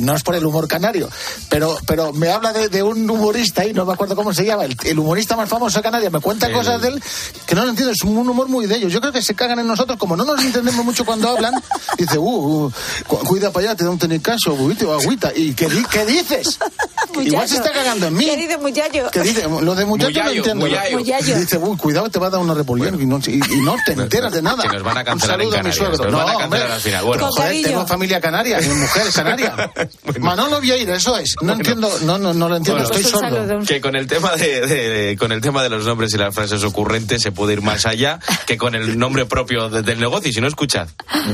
No es por el humor canario. Pero, pero me habla de, de un humorista y no me acuerdo cómo se llama. El, el humorista más famoso de Canarias me cuenta El- cosas de él que no lo entiendo. Es un humor muy de ellos. Yo creo que se cagan en nosotros. Como no nos entendemos mucho cuando hablan, dice, uh, uh, cu- cuida para allá, te da un tenicazo, buite o agüita. ¿Y qué, qué dices? Igual se está cagando en mí. ¿Qué dice muchacho? ¿Qué dice? Lo de muchacho no Muyayo, entiendo. muyayo. Muyayo. Dice, uy, cuidado, te va a dar una repulsión y, no, y- y no te enteras de nada. Que nos van a cancelar en saludo a mi Canarias, suegro. nos van a No, cancelar hombre. al final. Bueno. Joder, tengo familia canaria, mi mujer es canaria. Manolo Vieira, eso es. No entiendo, no, no, no lo entiendo, Bueno, estoy Pues sordo. Que con el tema de, de- de- con el tema de los nombres y las frases ocurrentes se puede ir más allá que con el nombre propio de- del negocio. Y si no escuchad,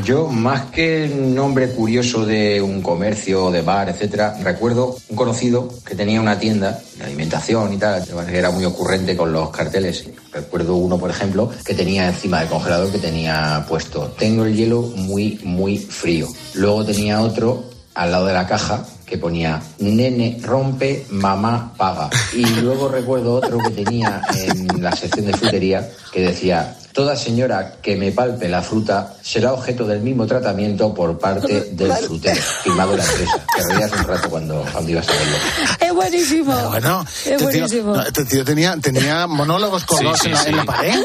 Yo, más que nombre curioso de un comercio, de bar, etcétera, recuerdo un conocido que tenía una tienda de alimentación y tal, era muy ocurrente con los carteles. Recuerdo uno, por ejemplo, que tenía encima del congelador que tenía puesto, tengo el hielo muy, muy frío. Luego tenía otro al lado de la caja que ponía nene rompe, mamá paga. Y luego recuerdo otro que tenía en la sección de frutería que decía Toda señora que me palpe la fruta será objeto del mismo tratamiento por parte del frutero, firmado la empresa. Te reías un rato cuando, cuando ibas a verlo. Es buenísimo. Pero bueno, es este tío, buenísimo. no, este tío tenía, tenía monólogos colgados Sí, sí, en, la, sí. en la pared.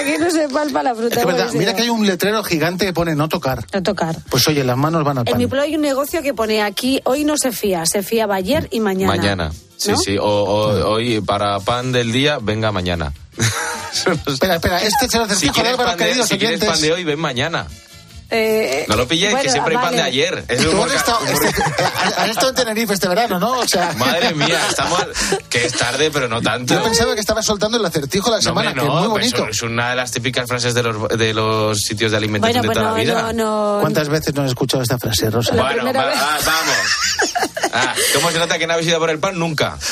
Aquí no se palpa la fruta. Es que verdad, mira que hay un letrero gigante que pone no tocar. No tocar. Pues oye, las manos van al En mi pan. pueblo hay un negocio que pone aquí, hoy no se fía, se fiaba ayer y mañana. mañana. Sí, ¿No? sí. O, o- hoy para pan del día, venga mañana. Espera, espera, este se lo si acertijo de quieres, Álvaro, pan de, queridos si quieres oyentes. pan de hoy, ven mañana. Eh, No lo pilléis, que bueno, siempre hay pan de ayer. Es Tú has estado, este- has estado en Tenerife este verano, ¿no? O sea, Madre mía, estamos. Que es tarde, pero no tanto. yo pensaba que estaba soltando el acertijo la No, semana, hombre, que es muy no, bonito. eso es una de las típicas frases de los, de los sitios de alimentación Bueno, de pues toda no, la vida. no, no. ¿Cuántas veces no has escuchado esta frase, Rosa? La Bueno, va- vez. vamos. Ah, ¿Cómo se nota que no habéis ido por el pan? Nunca.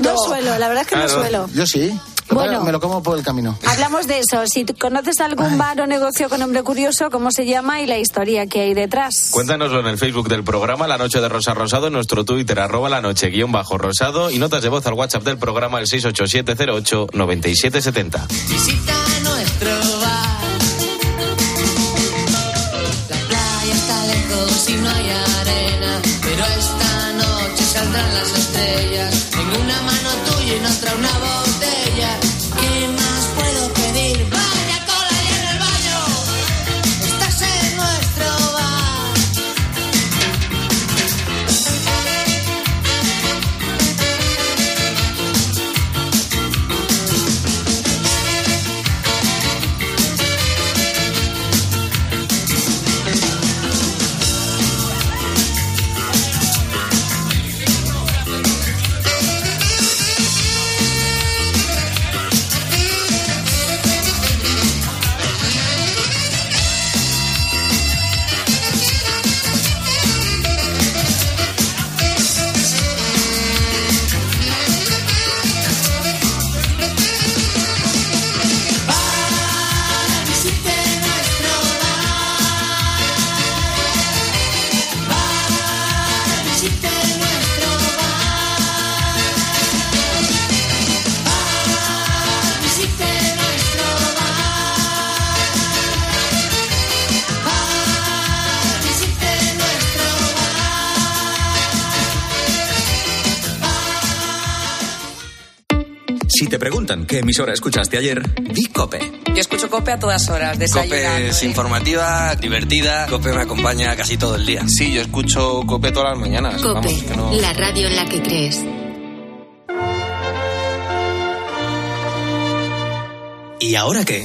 No suelo, la verdad es que no suelo. Yo sí. Bueno. Me lo como por el camino. Hablamos de eso. Si conoces algún bar o negocio con nombre curioso, ¿cómo se llama y la historia que hay detrás? Cuéntanoslo en el Facebook del programa La Noche de Rosa Rosado, en nuestro Twitter, arroba la noche guion bajo rosado y notas de voz al WhatsApp del programa el 687089770. Visita nuestro Si te preguntan qué emisora escuchaste ayer, di Cope. Yo escucho Cope a todas horas, desayunando. Cope es informativa, divertida. Cope me acompaña casi todo el día. Sí, yo escucho Cope todas las mañanas. Cope, Vamos, que no- la radio en la que crees. ¿Y ahora qué?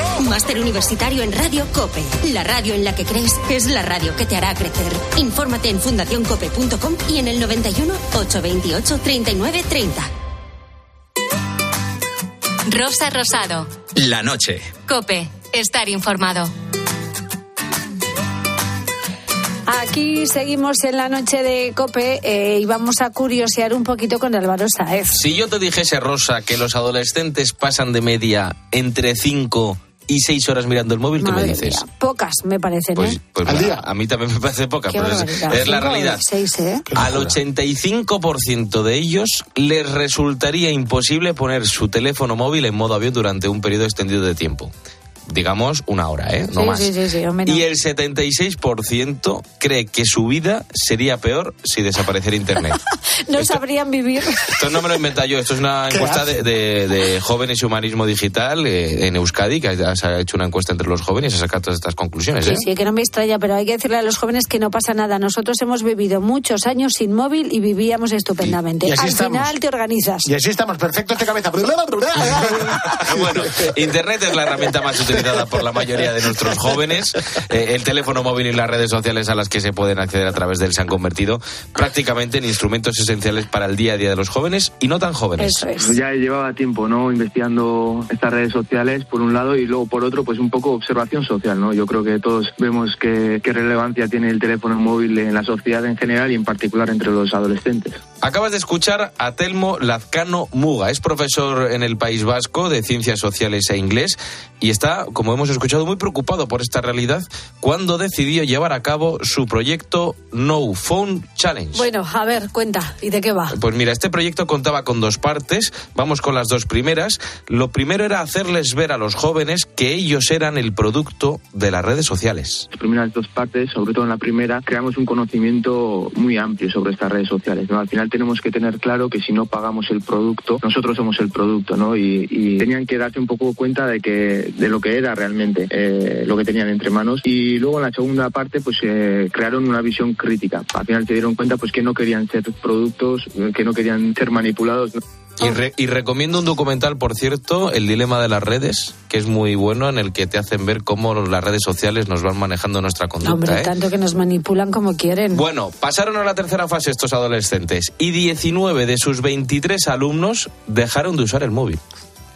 Máster Universitario en Radio Cope. La radio en la que crees es la radio que te hará crecer. Infórmate en fundacioncope.com y en el 91 828 39 30. Rosa Rosado. La noche. Cope. Estar informado. Aquí seguimos en la noche de Cope eh, y vamos a curiosear un poquito con Álvaro Saez. Si yo te dijese, Rosa, que los adolescentes pasan de media entre 5 y 6 horas mirando el móvil, ¿qué me Madre dices? mía, pocas me parecen, Pues, ¿eh? pues mira, a mí también me parece poca, Qué pero es, la realidad. seis, ¿eh? Al 85% de ellos les resultaría imposible poner su teléfono móvil en modo avión durante un periodo extendido de tiempo. Digamos una hora, ¿eh? No sí, más. sí, sí, no. Y el 76% cree que su vida sería peor si desapareciera Internet. No sabrían vivir. Esto no me lo he inventado yo, esto es una ¿Qué encuesta de, de- de jóvenes y humanismo digital eh, en Euskadi, que ha, se ha hecho una encuesta entre los jóvenes y ha sacado todas estas conclusiones. Sí, ¿eh? sí, que no me extraña, pero hay que decirle a los jóvenes que no pasa nada. Nosotros hemos vivido muchos años sin móvil y vivíamos estupendamente. Y- y así Al estamos. final te organizas. Y así estamos perfectos de cabeza. bueno, Internet es la herramienta más utilizada por la mayoría de nuestros jóvenes. Eh, el teléfono móvil y las redes sociales a las que se pueden acceder a través de él se han convertido prácticamente en instrumentos esenciales para el día a día de los jóvenes y no tan jóvenes. Pues Ya llevaba tiempo, ¿no? Investigando estas redes sociales, por un lado, y luego por otro, pues un poco observación social, ¿no? Yo creo que todos vemos qué, qué relevancia tiene el teléfono móvil en la sociedad en general y en particular entre los adolescentes. Acabas de escuchar a Telmo Lazcano Muga. Es profesor en el País Vasco de Ciencias Sociales e Inglés y está, como hemos escuchado, muy preocupado por esta realidad cuando decidió llevar a cabo su proyecto No Phone Challenge. Bueno, a ver, cuenta. ¿Y de qué va? Pues mira, este proyecto contaba con dos partes. Vamos con las dos primeras. Lo primero era hacerles ver a los jóvenes que ellos eran el producto de las redes sociales. Las primeras dos partes, sobre todo en la primera, creamos un conocimiento muy amplio sobre estas redes sociales, ¿no? Al final tenemos que tener claro que si no pagamos el producto, nosotros somos el producto, ¿no? Y, y tenían que darse un poco cuenta de que de lo que era realmente eh, lo que tenían entre manos. Y luego en la segunda parte, pues eh, crearon una visión crítica. Al final se dieron cuenta, pues que no querían ser productos, eh, que no querían ser manipulados. ¿no? Y, re- y recomiendo un documental, por cierto, El dilema de las redes, que es muy bueno, en el que te hacen ver cómo las redes sociales nos van manejando nuestra conducta. Hombre, ¿eh? tanto que nos manipulan como quieren. Bueno, pasaron a la tercera fase estos adolescentes y 19 de sus 23 alumnos dejaron de usar el móvil.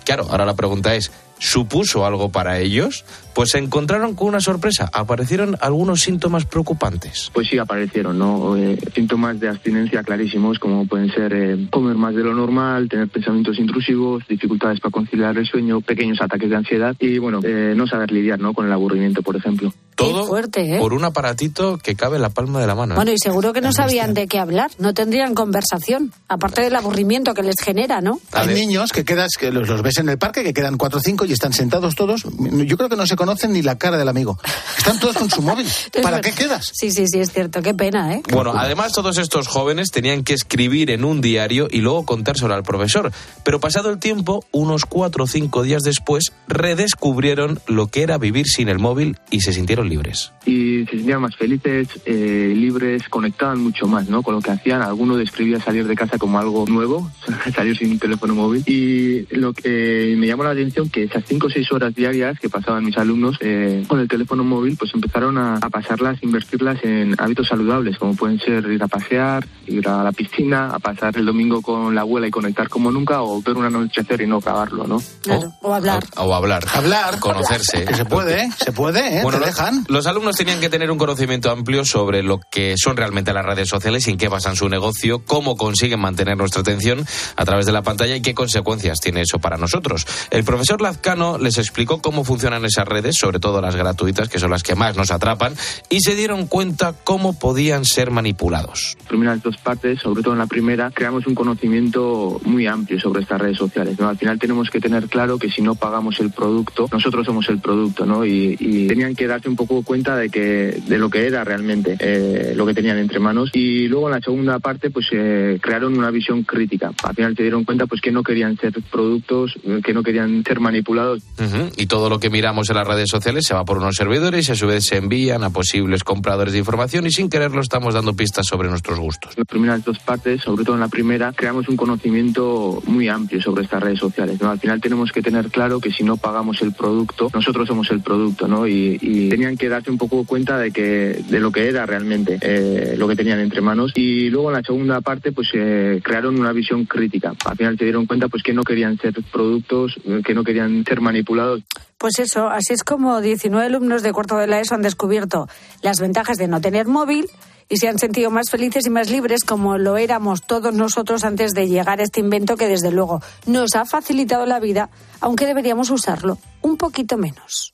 Claro, ahora la pregunta es, ¿supuso algo para ellos? Pues se encontraron con una sorpresa. Aparecieron algunos síntomas preocupantes. Pues sí, aparecieron, ¿no? Eh, síntomas de abstinencia clarísimos, como pueden ser eh, comer más de lo normal, tener pensamientos intrusivos, dificultades para conciliar el sueño, pequeños ataques de ansiedad y, bueno, eh, no saber lidiar, ¿no? Con el aburrimiento, por ejemplo. Todo fuerte, ¿eh? por un aparatito que cabe en la palma de la mano. ¿eh? Bueno, y seguro que no sabían de qué hablar, no tendrían conversación, aparte del aburrimiento que les genera, ¿no? Hay niños que quedas, que los, los ves en el parque, que quedan cuatro o cinco y están sentados todos. Yo creo que no se conocen ni la cara del amigo. Están todos con su móvil. ¿Para qué quedas? Sí, sí, sí, es cierto, qué pena, ¿eh? Bueno, además todos estos jóvenes tenían que escribir en un diario y luego contárselo al profesor. Pero pasado el tiempo, unos cuatro o cinco días después, redescubrieron lo que era vivir sin el móvil y se sintieron libres. Y se sentían más felices, eh, libres, conectaban mucho más, ¿no? Con lo que hacían. Alguno describía salir de casa como algo nuevo, salir sin un teléfono móvil. Y lo que me llamó la atención que esas cinco o seis horas diarias que pasaban mis alumnos eh, con el teléfono móvil, pues empezaron a, a pasarlas, invertirlas en hábitos saludables, como pueden ser ir a pasear, ir a la piscina, a pasar el domingo con la abuela y conectar como nunca, o ver un anochecer y no acabarlo, ¿no? Claro, o hablar. O hablar. Hablar. Conocerse. Que se puede, ¿eh? Se puede, ¿eh? Bueno, Te dejan. Dan? Los alumnos tenían que tener un conocimiento amplio sobre lo que son realmente las redes sociales, en qué basan su negocio, cómo consiguen mantener nuestra atención a través de la pantalla y qué consecuencias tiene eso para nosotros. El profesor Lazcano les explicó cómo funcionan esas redes, sobre todo las gratuitas, que son las que más nos atrapan, y se dieron cuenta cómo podían ser manipulados. primeras dos partes, sobre todo en la primera, creamos un conocimiento muy amplio sobre estas redes sociales. ¿no? Al final tenemos que tener claro que si no pagamos el producto, nosotros somos el producto, ¿no? Y, y tenían que darse un poco cuenta de que de lo que era realmente eh, lo que tenían entre manos. Y luego en la segunda parte, pues eh, crearon una visión crítica. Al final se dieron cuenta, pues que no querían ser productos, eh, que no querían ser manipulados. Ujú, Y todo lo que miramos en las redes sociales se va por unos servidores y a su vez se envían a posibles compradores de información y sin quererlo estamos dando pistas sobre nuestros gustos. las primeras dos partes, sobre todo en la primera, creamos un conocimiento muy amplio sobre estas redes sociales. ¿no? Al final tenemos que tener claro que si no pagamos el producto, nosotros somos el producto, ¿no? Y, y tenían que darse un poco cuenta de que de lo que era realmente eh, lo que tenían entre manos. Y luego en la segunda parte, pues eh, crearon una visión crítica. Al final se dieron cuenta, pues que no querían ser productos, eh, que no querían ser manipulados. Pues eso, así es como 19 alumnos de cuarto de la ESO han descubierto las ventajas de no tener móvil y se han sentido más felices y más libres como lo éramos todos nosotros antes de llegar a este invento que desde luego nos ha facilitado la vida, aunque deberíamos usarlo un poquito menos.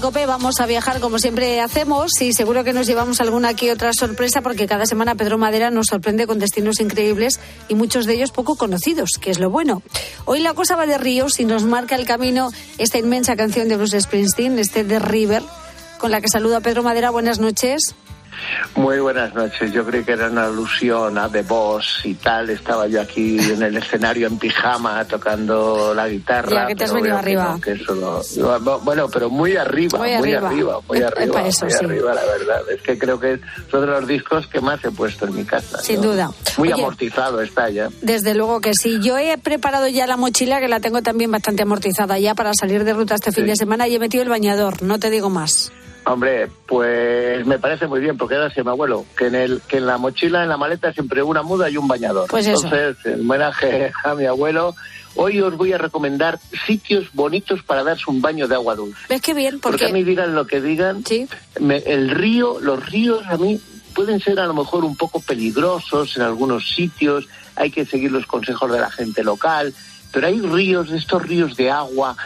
Cope vamos a viajar como siempre hacemos y seguro que nos llevamos alguna aquí otra sorpresa porque cada semana Pedro Madera nos sorprende con destinos increíbles y muchos de ellos poco conocidos, que es lo bueno. Hoy la cosa va de ríos y nos marca el camino esta inmensa canción de Bruce Springsteen, este de River, con la que saluda Pedro Madera. Buenas noches. Muy buenas noches. Yo creí que era una alusión a The Boss y tal. Estaba yo aquí en el escenario en pijama tocando la guitarra. Ya, que te has venido que arriba. no, que bueno, pero muy arriba, Muy muy, arriba. arriba. muy arriba, para eso, muy sí. arriba, la verdad. Es que creo que es uno de los discos que más he puesto en mi casa. Sin ¿no? duda. Muy Oye, amortizado está ya. Desde luego que sí. Yo he preparado ya la mochila, que la tengo también bastante amortizada ya para salir de ruta este fin de semana y he metido el bañador, no te digo más. Hombre, pues me parece muy bien, porque era así, mi abuelo, que en, el, que en la mochila, en la maleta, siempre una muda y un bañador. Pues eso. Entonces, en homenaje a mi abuelo, hoy os voy a recomendar sitios bonitos para darse un baño de agua dulce. ¿Ves qué bien? Porque, a mí digan lo que digan, me- el río, los ríos a mí pueden ser a lo mejor un poco peligrosos en algunos sitios, hay que seguir los consejos de la gente local, pero hay ríos, estos ríos de agua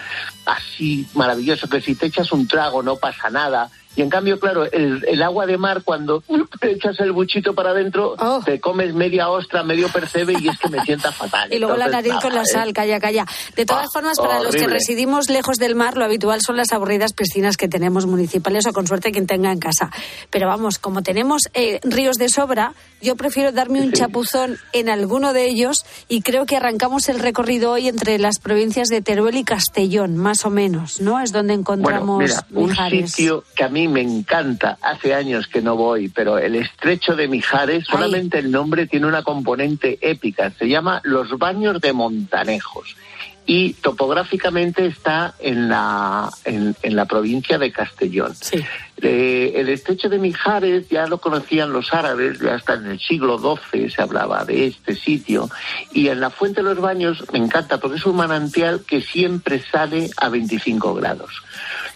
así maravillosos que si te echas un trago no pasa nada. Y en cambio, claro, el, el agua de mar, cuando te echas el buchito para adentro, te comes media ostra, medio percebe y es que me sienta fatal. Oh. Y luego la Entonces, nariz con la nada, ¿eh? sal, calla, calla. De todas formas, para los que residimos lejos del mar, lo habitual son las aburridas piscinas que tenemos municipales o con suerte quien tenga en casa. Pero vamos, como tenemos eh, ríos de sobra, yo prefiero darme un chapuzón en alguno de ellos y creo que arrancamos el recorrido hoy entre las provincias de Teruel y Castellón, más o menos, ¿no? Es donde encontramos Bueno, mira, un sitio que a mí me encanta, hace años que no voy, pero el estrecho de Mijares, solamente el nombre tiene una componente épica, se llama Los Baños de Montanejos y topográficamente está en la, en, en la provincia de Castellón. Eh, el estrecho de Mijares ya lo conocían los árabes, ya hasta en el siglo XII se hablaba de este sitio. Y en la Fuente de los Baños me encanta porque es un manantial que siempre sale a 25 grados.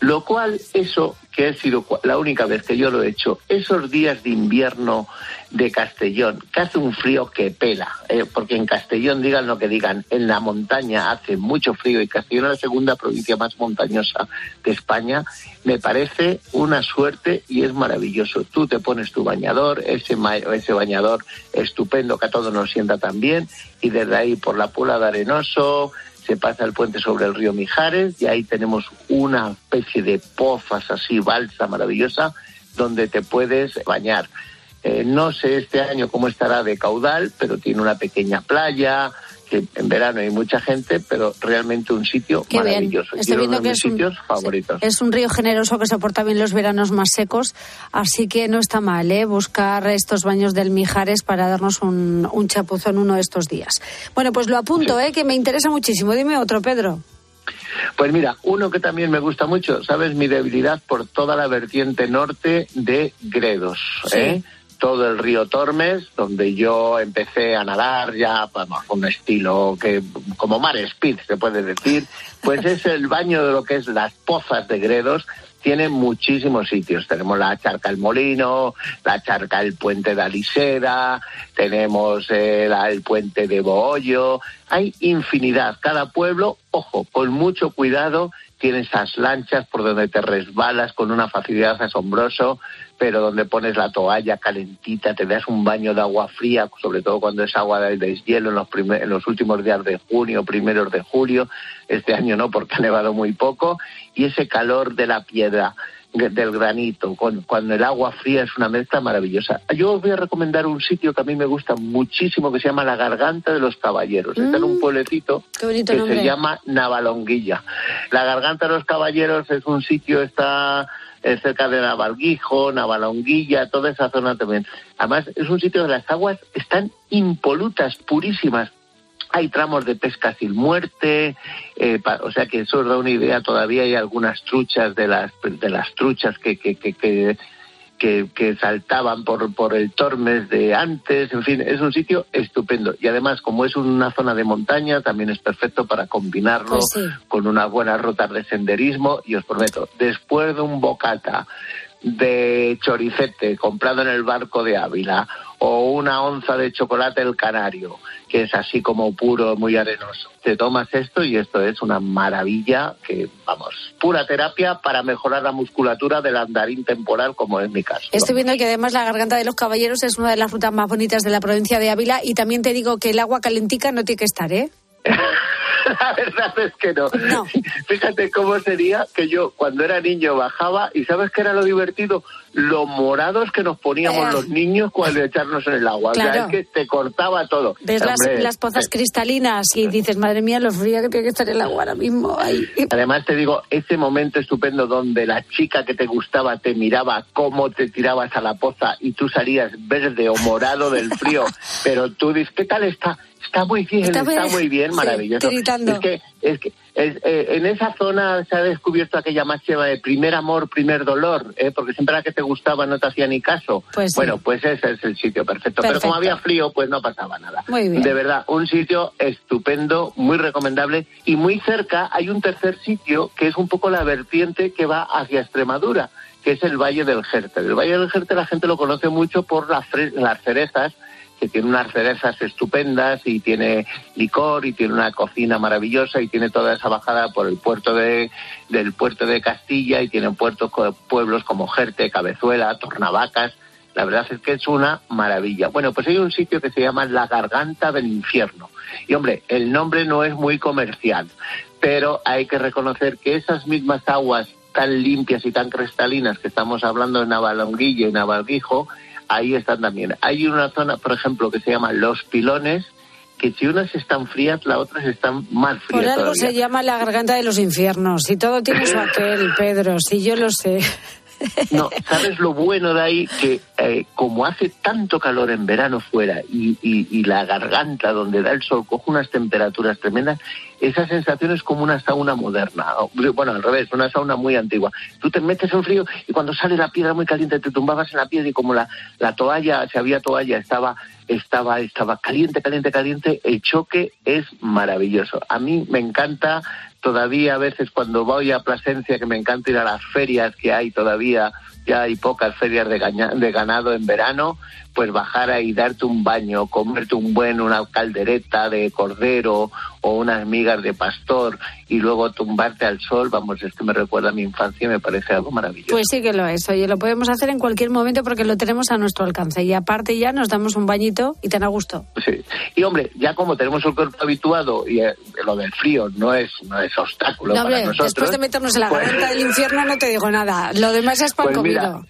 Lo cual, eso, que ha sido la única vez que yo lo he hecho, esos días de invierno de Castellón, que hace un frío que pela, eh, porque en Castellón, digan lo que digan, en la montaña hace mucho frío y Castellón es la segunda provincia más montañosa de España, me parece una suerte y es maravilloso. Tú te pones tu bañador, ese, ese bañador estupendo que a todos nos sienta tan bien, y desde ahí por la Puebla de Arenoso, se pasa el puente sobre el río Mijares y ahí tenemos una especie de pozas así, balsa maravillosa, donde te puedes bañar. Eh, no sé este año cómo estará de caudal, pero tiene una pequeña playa, que en verano hay mucha gente, pero realmente un sitio Qué bien. maravilloso. Estoy uno viendo de que mis es un- sitios favoritos. Es un río generoso que soporta bien los veranos más secos, así que no está mal ¿eh? buscar estos baños del Mijares para darnos un, un chapuzón uno de estos días. Bueno, pues lo apunto, ¿eh? que me interesa muchísimo. Dime otro, Pedro. Pues mira, uno que también me gusta mucho, ¿sabes? Mi debilidad por toda la vertiente norte de Gredos, ¿eh? Todo el río Tormes, donde yo empecé a nadar ya, vamos, con un estilo que, como Mar Speed, se puede decir, pues es el baño de lo que es las pozas de Gredos, tiene muchísimos sitios. Tenemos la Charca El Molino, la Charca El Puente de Alisera, tenemos eh, el Puente de Bohollo. Hay infinidad. Cada pueblo, ojo, con mucho cuidado, tiene esas lanchas por donde te resbalas con una facilidad asombroso, pero donde pones la toalla calentita, te das un baño de agua fría, sobre todo cuando es agua de deshielo en los, primer- en los últimos días de junio, primeros de julio. Este año no, porque ha nevado muy poco. Y ese calor de la piedra, del granito, con, cuando el agua fría es una mezcla maravillosa. Yo os voy a recomendar un sitio que a mí me gusta muchísimo, que se llama La Garganta de los Caballeros. Está en un pueblecito Qué bonito que nombre. se llama Navalonguilla. La Garganta de los Caballeros es un sitio, está eh, cerca de Navalguijo, Navalonguilla, toda esa zona también. Además, es un sitio donde las aguas están impolutas, purísimas. Hay tramos de pesca sin muerte, eh, pa- o sea que eso os da una idea. Todavía hay algunas truchas de las de las truchas que, que, que, que que, que saltaban por, por el Tormes de antes, en fin, es un sitio estupendo. Y además, como es una zona de montaña, también es perfecto para combinarlo Pues sí. con unas buenas rutas de senderismo. Y os prometo, después de un bocata de choricete comprado en el barco de Ávila o una onza de chocolate el canario, que es así como puro, muy arenoso. Te tomas esto y esto es una maravilla que, vamos, pura terapia para mejorar la musculatura del andarín temporal, como es mi caso. Estoy viendo que además la Garganta de los Caballeros es una de las rutas más bonitas de la provincia de Ávila y también te digo que el agua calentica no tiene que estar, ¿eh? La verdad es que no. Fíjate cómo sería que yo cuando era niño bajaba y ¿sabes qué era lo divertido? Lo morados que nos poníamos Eh. los niños cuando echarnos en el agua. O sea, Claro. es que te cortaba todo. Ves las, las pozas cristalinas y dices, madre mía, lo fría que tiene que estar el agua ahora mismo. Ay. Además te digo, ese momento estupendo donde la chica que te gustaba te miraba cómo te tirabas a la poza y tú salías verde o morado del frío, pero tú dices, ¿qué tal está? Está muy bien, Está muy bien, maravilloso. Es que, es que es- eh, en esa zona se ha descubierto aquella máxima de primer amor, primer dolor, ¿eh? porque siempre la que te gustaba no te hacía ni caso. Pues sí. bueno, pues ese es el sitio perfecto. Pero Perfecto. como había frío, pues no pasaba nada. Muy bien. De verdad, un sitio estupendo, muy recomendable y muy cerca hay un tercer sitio que es un poco la vertiente que va hacia Extremadura, que es el Valle del Jerte. El Valle del Jerte la gente lo conoce mucho por las, las cerezas, tiene unas cerezas estupendas y tiene licor y tiene una cocina maravillosa y tiene toda esa bajada por el puerto de del puerto de Castilla y tiene puertos pueblos como Jerte, Cabezuela, Tornavacas. La verdad es que es una maravilla. Bueno, pues hay un sitio que se llama La Garganta del Infierno. Y hombre, el nombre no es muy comercial, pero hay que reconocer que esas mismas aguas tan limpias y tan cristalinas que estamos hablando en Navalonguilla y Navalguijo, ahí están también. Hay una zona, por ejemplo, que se llama Los Pilones, que si unas están frías, las otras están más frías Por algo todavía. se llama la Garganta de los Infiernos y todo tiene su aquel, Pedro, si yo lo sé. No, ¿sabes lo bueno de ahí? Que eh, como hace tanto calor en verano fuera y, y- y la garganta donde da el sol coge unas temperaturas tremendas, esa sensación es como una sauna moderna. Bueno, al revés, una sauna muy antigua. Tú te metes en frío y cuando sale la piedra muy caliente te tumbabas en la piedra y como la, la toalla, si había toalla, estaba, estaba, estaba caliente, caliente, caliente, el choque es maravilloso. A mí me encanta todavía a veces cuando voy a Plasencia, que me encanta ir a las ferias que hay todavía, ya hay pocas ferias de, gaña- de ganado en verano, pues bajar ahí, darte un baño, comerte un buen, una caldereta de cordero o unas migas de pastor y luego tumbarte al sol, vamos, es que me recuerda a mi infancia y me parece algo maravilloso. Pues sí que lo es. Oye, lo podemos hacer en cualquier momento porque lo tenemos a nuestro alcance. Y aparte ya nos damos un bañito y te da gusto. Sí. Y hombre, ya como tenemos el cuerpo habituado y eh, lo del frío no es, no es obstáculo No, para hombre, nosotros. después de meternos en la pues- garganta del infierno no te digo nada. Lo demás es pan Pues mira,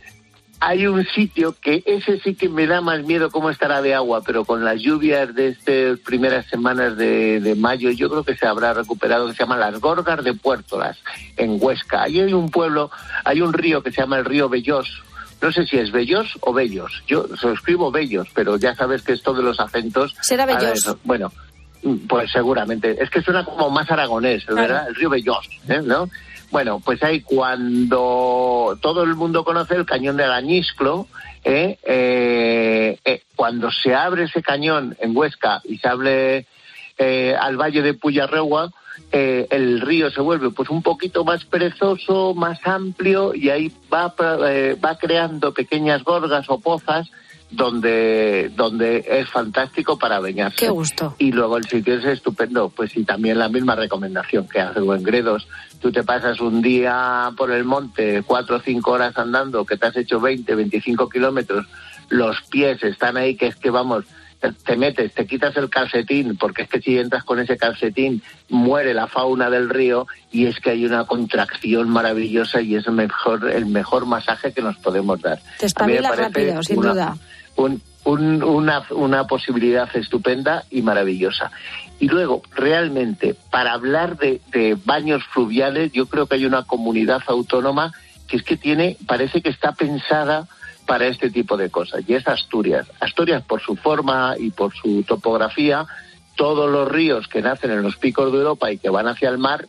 hay un sitio que ese sí que me da más miedo cómo estará de agua, pero con las lluvias de estas primeras semanas de, de mayo yo creo que se habrá recuperado, que se llama Las Gorgas de Puertolas, en Huesca. Ahí hay un pueblo, hay un río que se llama el río Bellos, no sé si es Bellos o Bellos. Yo escribo Bellos, pero ya sabes que esto de los acentos. Será Bellos. Bueno, pues seguramente. Es que suena como más aragonés, ¿verdad? El río Bellos, ¿eh? ¿no? Bueno, pues ahí cuando todo el mundo conoce el cañón de Arañisclo, ¿eh? Eh, eh, cuando se abre ese cañón en Huesca y se abre al valle de Puyarregua, el río se vuelve pues un poquito más perezoso, más amplio y ahí va, eh, va creando pequeñas gorgas o pozas donde donde es fantástico para bañarse. Qué gusto. Y luego el sitio es estupendo, pues y también la misma recomendación que hace Buen Gredos. Tú te pasas un día por el monte, cuatro o cinco horas andando, que te has hecho 20, 25 kilómetros, los pies están ahí, que es que vamos, te- te metes, te quitas el calcetín, porque es que si entras con ese calcetín muere la fauna del río y es que hay una contracción maravillosa y es el mejor, el mejor masaje que nos podemos dar. Te espabilas rápido, sin una- duda. Un- un- una, una posibilidad estupenda y maravillosa. Y luego, realmente, para hablar de, baños fluviales, yo creo que hay una comunidad autónoma que es que tiene, parece que está pensada para este tipo de cosas, y es Asturias. Asturias, por su forma y por su topografía, todos los ríos que nacen en los picos de Europa y que van hacia el mar,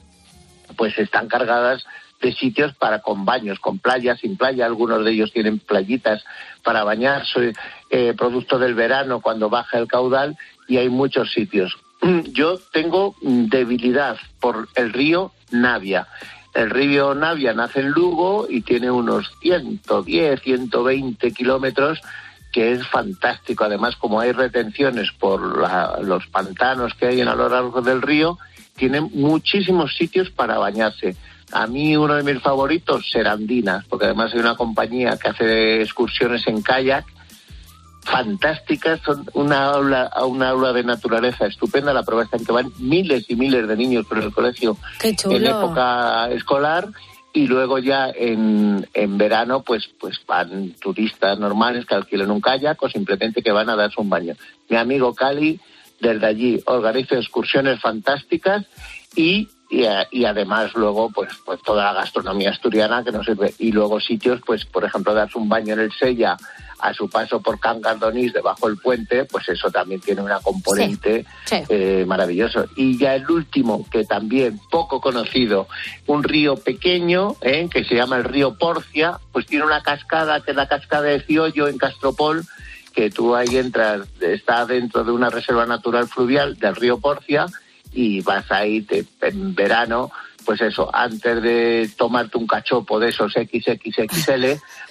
pues están cargadas de sitios para con baños, con playas, sin playa. Algunos de ellos tienen playitas para bañarse, eh, producto del verano cuando baja el caudal y hay muchos sitios. Yo tengo debilidad por el río Navia. El río Navia nace en Lugo y tiene unos 110, 120 kilómetros que es fantástico. Además, como hay retenciones por la- los pantanos que hay a lo largo del río, tiene muchísimos sitios para bañarse. A mí uno de mis favoritos, Serandinas, porque además hay una compañía que hace excursiones en kayak fantásticas, son una aula, una aula de naturaleza estupenda. La prueba está en que van miles y miles de niños por el colegio en época escolar y luego ya en, en verano pues pues van turistas normales que alquilan un kayak o simplemente que van a darse un baño. Mi amigo Cali desde allí organiza excursiones fantásticas y y, a- y además luego pues pues toda la gastronomía asturiana que nos sirve y luego sitios pues por ejemplo darse un baño en el Sella a su paso por Can Gardonís debajo del puente pues eso también tiene una componente Sí. eh, maravilloso. Y ya el último, que también poco conocido, un río pequeño, ¿eh? que se llama el río Porcia, pues tiene una cascada, que es la cascada de Ciollo en Castropol, que tú ahí entras, está dentro de una reserva natural fluvial del río Porcia, y vas ahí te- en verano, pues eso, antes de tomarte un cachopo de esos XXXL,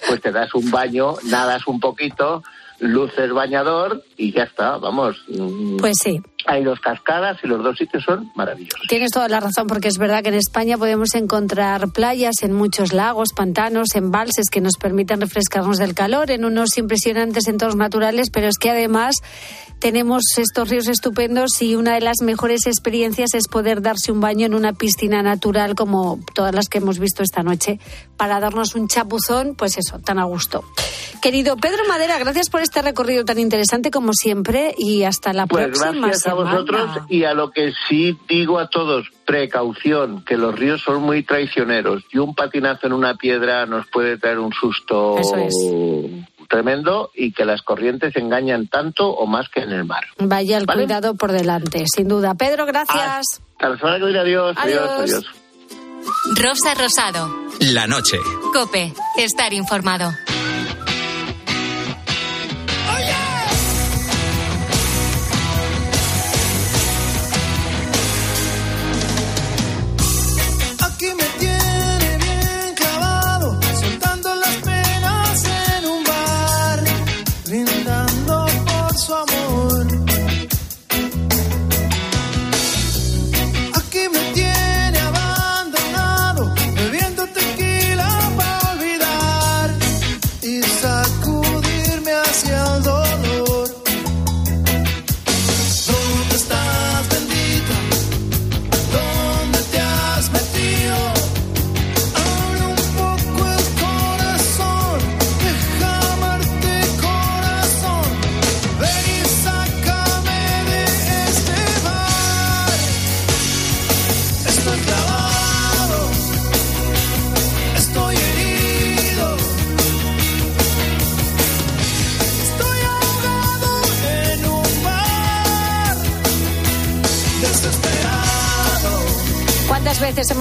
pues te das un baño, nadas un poquito, luces bañador y ya está, vamos. Pues sí. Hay dos cascadas y los dos sitios son maravillosos. Tienes toda la razón, porque es verdad que en España podemos encontrar playas en muchos lagos, pantanos, embalses que nos permiten refrescarnos del calor, en unos impresionantes entornos naturales, pero es que además tenemos estos ríos estupendos y una de las mejores experiencias es poder darse un baño en una piscina natural como todas las que hemos visto esta noche, para darnos un chapuzón, pues eso, tan a gusto. Querido Pedro Madera, gracias por este recorrido tan interesante como siempre y hasta la Pues próxima gracias a semana. vosotros y a lo que sí digo a todos, precaución, que los ríos son muy traicioneros y un patinazo en una piedra nos puede traer un susto Eso es. tremendo y que las corrientes engañan tanto o más que en el mar. Vaya el ¿Vale? cuidado por delante, sin duda. Pedro, gracias. Hasta la semana que viene, adiós, adiós, Adiós. adiós. Rosa Rosado. La noche. Cope. Estar informado.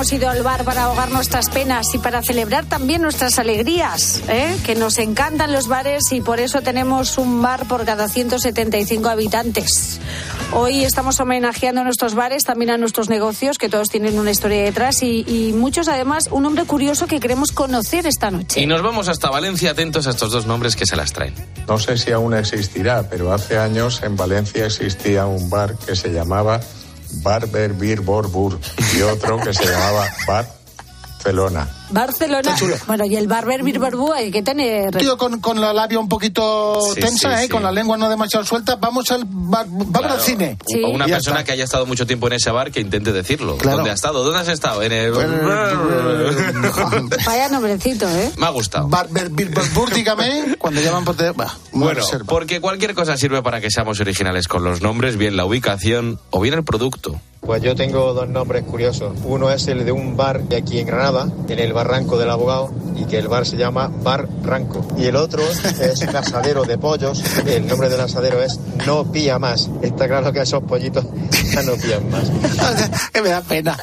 Hemos ido al bar para ahogar nuestras penas y para celebrar también nuestras alegrías? eh? Que nos encantan los bares y por eso tenemos un bar por cada 175 habitantes. Hoy estamos homenajeando a nuestros bares, también a nuestros negocios, que todos tienen una historia detrás y, y muchos además un hombre curioso que queremos conocer esta noche. Y nos vamos hasta Valencia atentos a estos dos nombres que se las traen. No sé si aún existirá, pero hace años en Valencia existía un bar que se llamaba Barber Bir Borbur y otro que se llamaba Barcelona. Barcelona. Bueno, y el barber Birberbú hay que tener. Tío, con, con la labia un poquito Sí, tensa, sí, ¿eh? sí. con la lengua no demasiado suelta, vamos al bar- vamos Claro. al cine. O una persona está. que haya estado mucho tiempo en ese bar que intente decirlo. Claro. ¿Dónde has estado? ¿Dónde has estado? En el... Vaya nombrecito, ¿eh? Me ha gustado. Barber Birberbur, dígame, cuando llaman por teléfono. Bueno, reserva. porque cualquier cosa sirve para que seamos originales con los nombres, bien la ubicación o bien el producto. Pues yo tengo dos nombres curiosos. Uno es el de un bar de aquí en Granada, en el Barranco del Abogado, y que el bar se llama Bar Ranco. Y el otro es un asadero de pollos. El nombre del asadero es No Pía Más. Está claro que esos pollitos ya no pían más. que me da pena.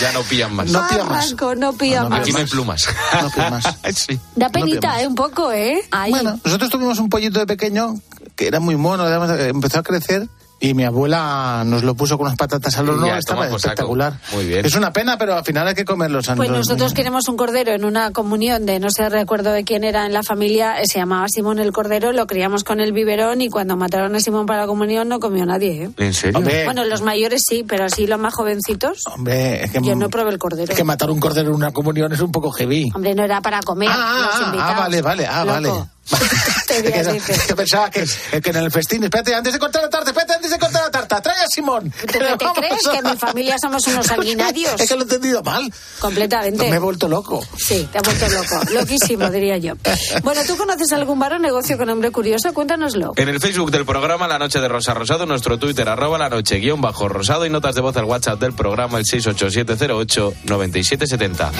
Ya no pillan más. No pilla más. Arranco, no pilla más. Aquí no hay plumas. No pilla más. sí. Da penita, ¿eh? Un poco, ¿eh? Ahí. Bueno, nosotros tuvimos un pollito de pequeño que era muy mono, eh, empezó a crecer y mi abuela nos lo puso con unas patatas al horno, Ya, estaba saco. espectacular. Muy bien. Es una pena, pero al final hay que comerlos. Pues nosotros queremos un cordero en una comunión de no sé recuerdo de quién era en la familia, eh, se llamaba Simón el Cordero, lo criamos con el biberón y cuando mataron a Simón para la comunión no comió nadie. ¿eh? ¿En serio? Hombre, Bueno, los mayores sí, pero así los más jovencitos, hombre, es que, yo no probé el cordero. es que matar un cordero en una comunión es un poco heavy. Hombre, no era para comer. Ah, los ah, invitados. ah, vale, vale, ah, vale. Loco. Es Te que, voy a decir. que pensaba que, que en el festín, espérate, antes de cortar la tarta, espérate, antes de cortar la tarta, trae a Simón. ¿Tú qué te crees? ¿Que en mi familia somos unos sanguinarios? Es que lo he entendido mal. Completamente. Me he vuelto loco. Sí, te ha vuelto loco. Loquísimo, diría yo. Bueno, ¿tú conoces algún bar o negocio con nombre curioso? Cuéntanoslo. En el Facebook del programa La Noche de Rosa Rosado, nuestro Twitter arroba la noche guion bajo rosado y notas de voz al WhatsApp del programa el 687089770.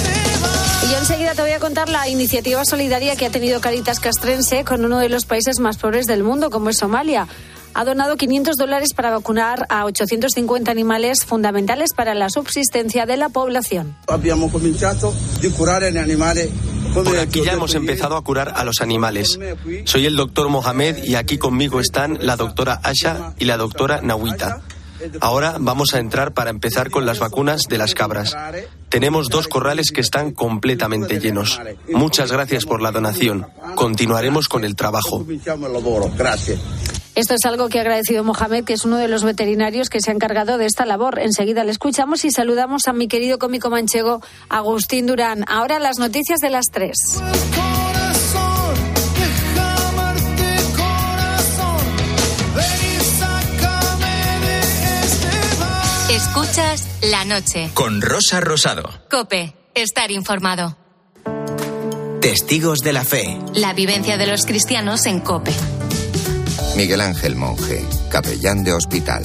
Y yo enseguida te voy a contar la iniciativa solidaria que ha tenido Caritas Castrense con uno de los países más pobres del mundo, como es Somalia. Ha donado 500 dólares para vacunar a 850 animales fundamentales para la subsistencia de la población. Abbiamo cominciato di curare gli animali. Por aquí ya hemos empezado a curar a los animales. Soy el doctor Mohamed y aquí conmigo están la doctora Asha y la doctora Nawita. Ahora vamos a entrar para empezar con las vacunas de las cabras. Tenemos dos corrales que están completamente llenos. Muchas gracias por la donación. Continuaremos con el trabajo. Esto es algo que ha agradecido Mohamed, que es uno de los veterinarios que se ha encargado de esta labor. Enseguida le escuchamos y saludamos a mi querido cómico manchego Agustín Durán. Ahora las noticias de las tres. Escuchas la noche. Con Rosa Rosado. Cope, estar informado. Testigos de la fe. La vivencia de los cristianos en Cope. Miguel Ángel Monje, capellán de hospital.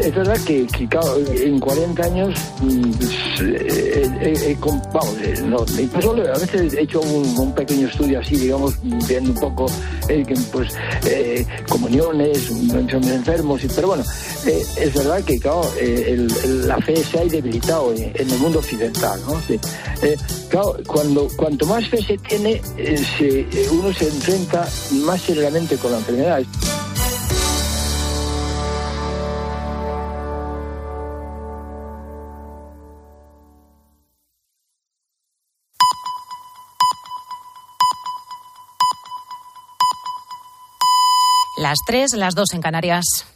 Es verdad que, que, claro, en 40 años, mm, pues, eh, eh, eh, com- vamos, eh, no, incluso a veces he hecho un, un pequeño estudio así, digamos, viendo un poco eh, pues, eh, comuniones, enfermos, pero bueno, eh, es verdad que claro, eh, el- el- la fe se ha debilitado en, en el mundo occidental, ¿no? Sí. Eh, claro, cuando, cuanto más fe se tiene, eh, se- eh, uno se enfrenta más seriamente con la enfermedad. Las tres, las dos en Canarias.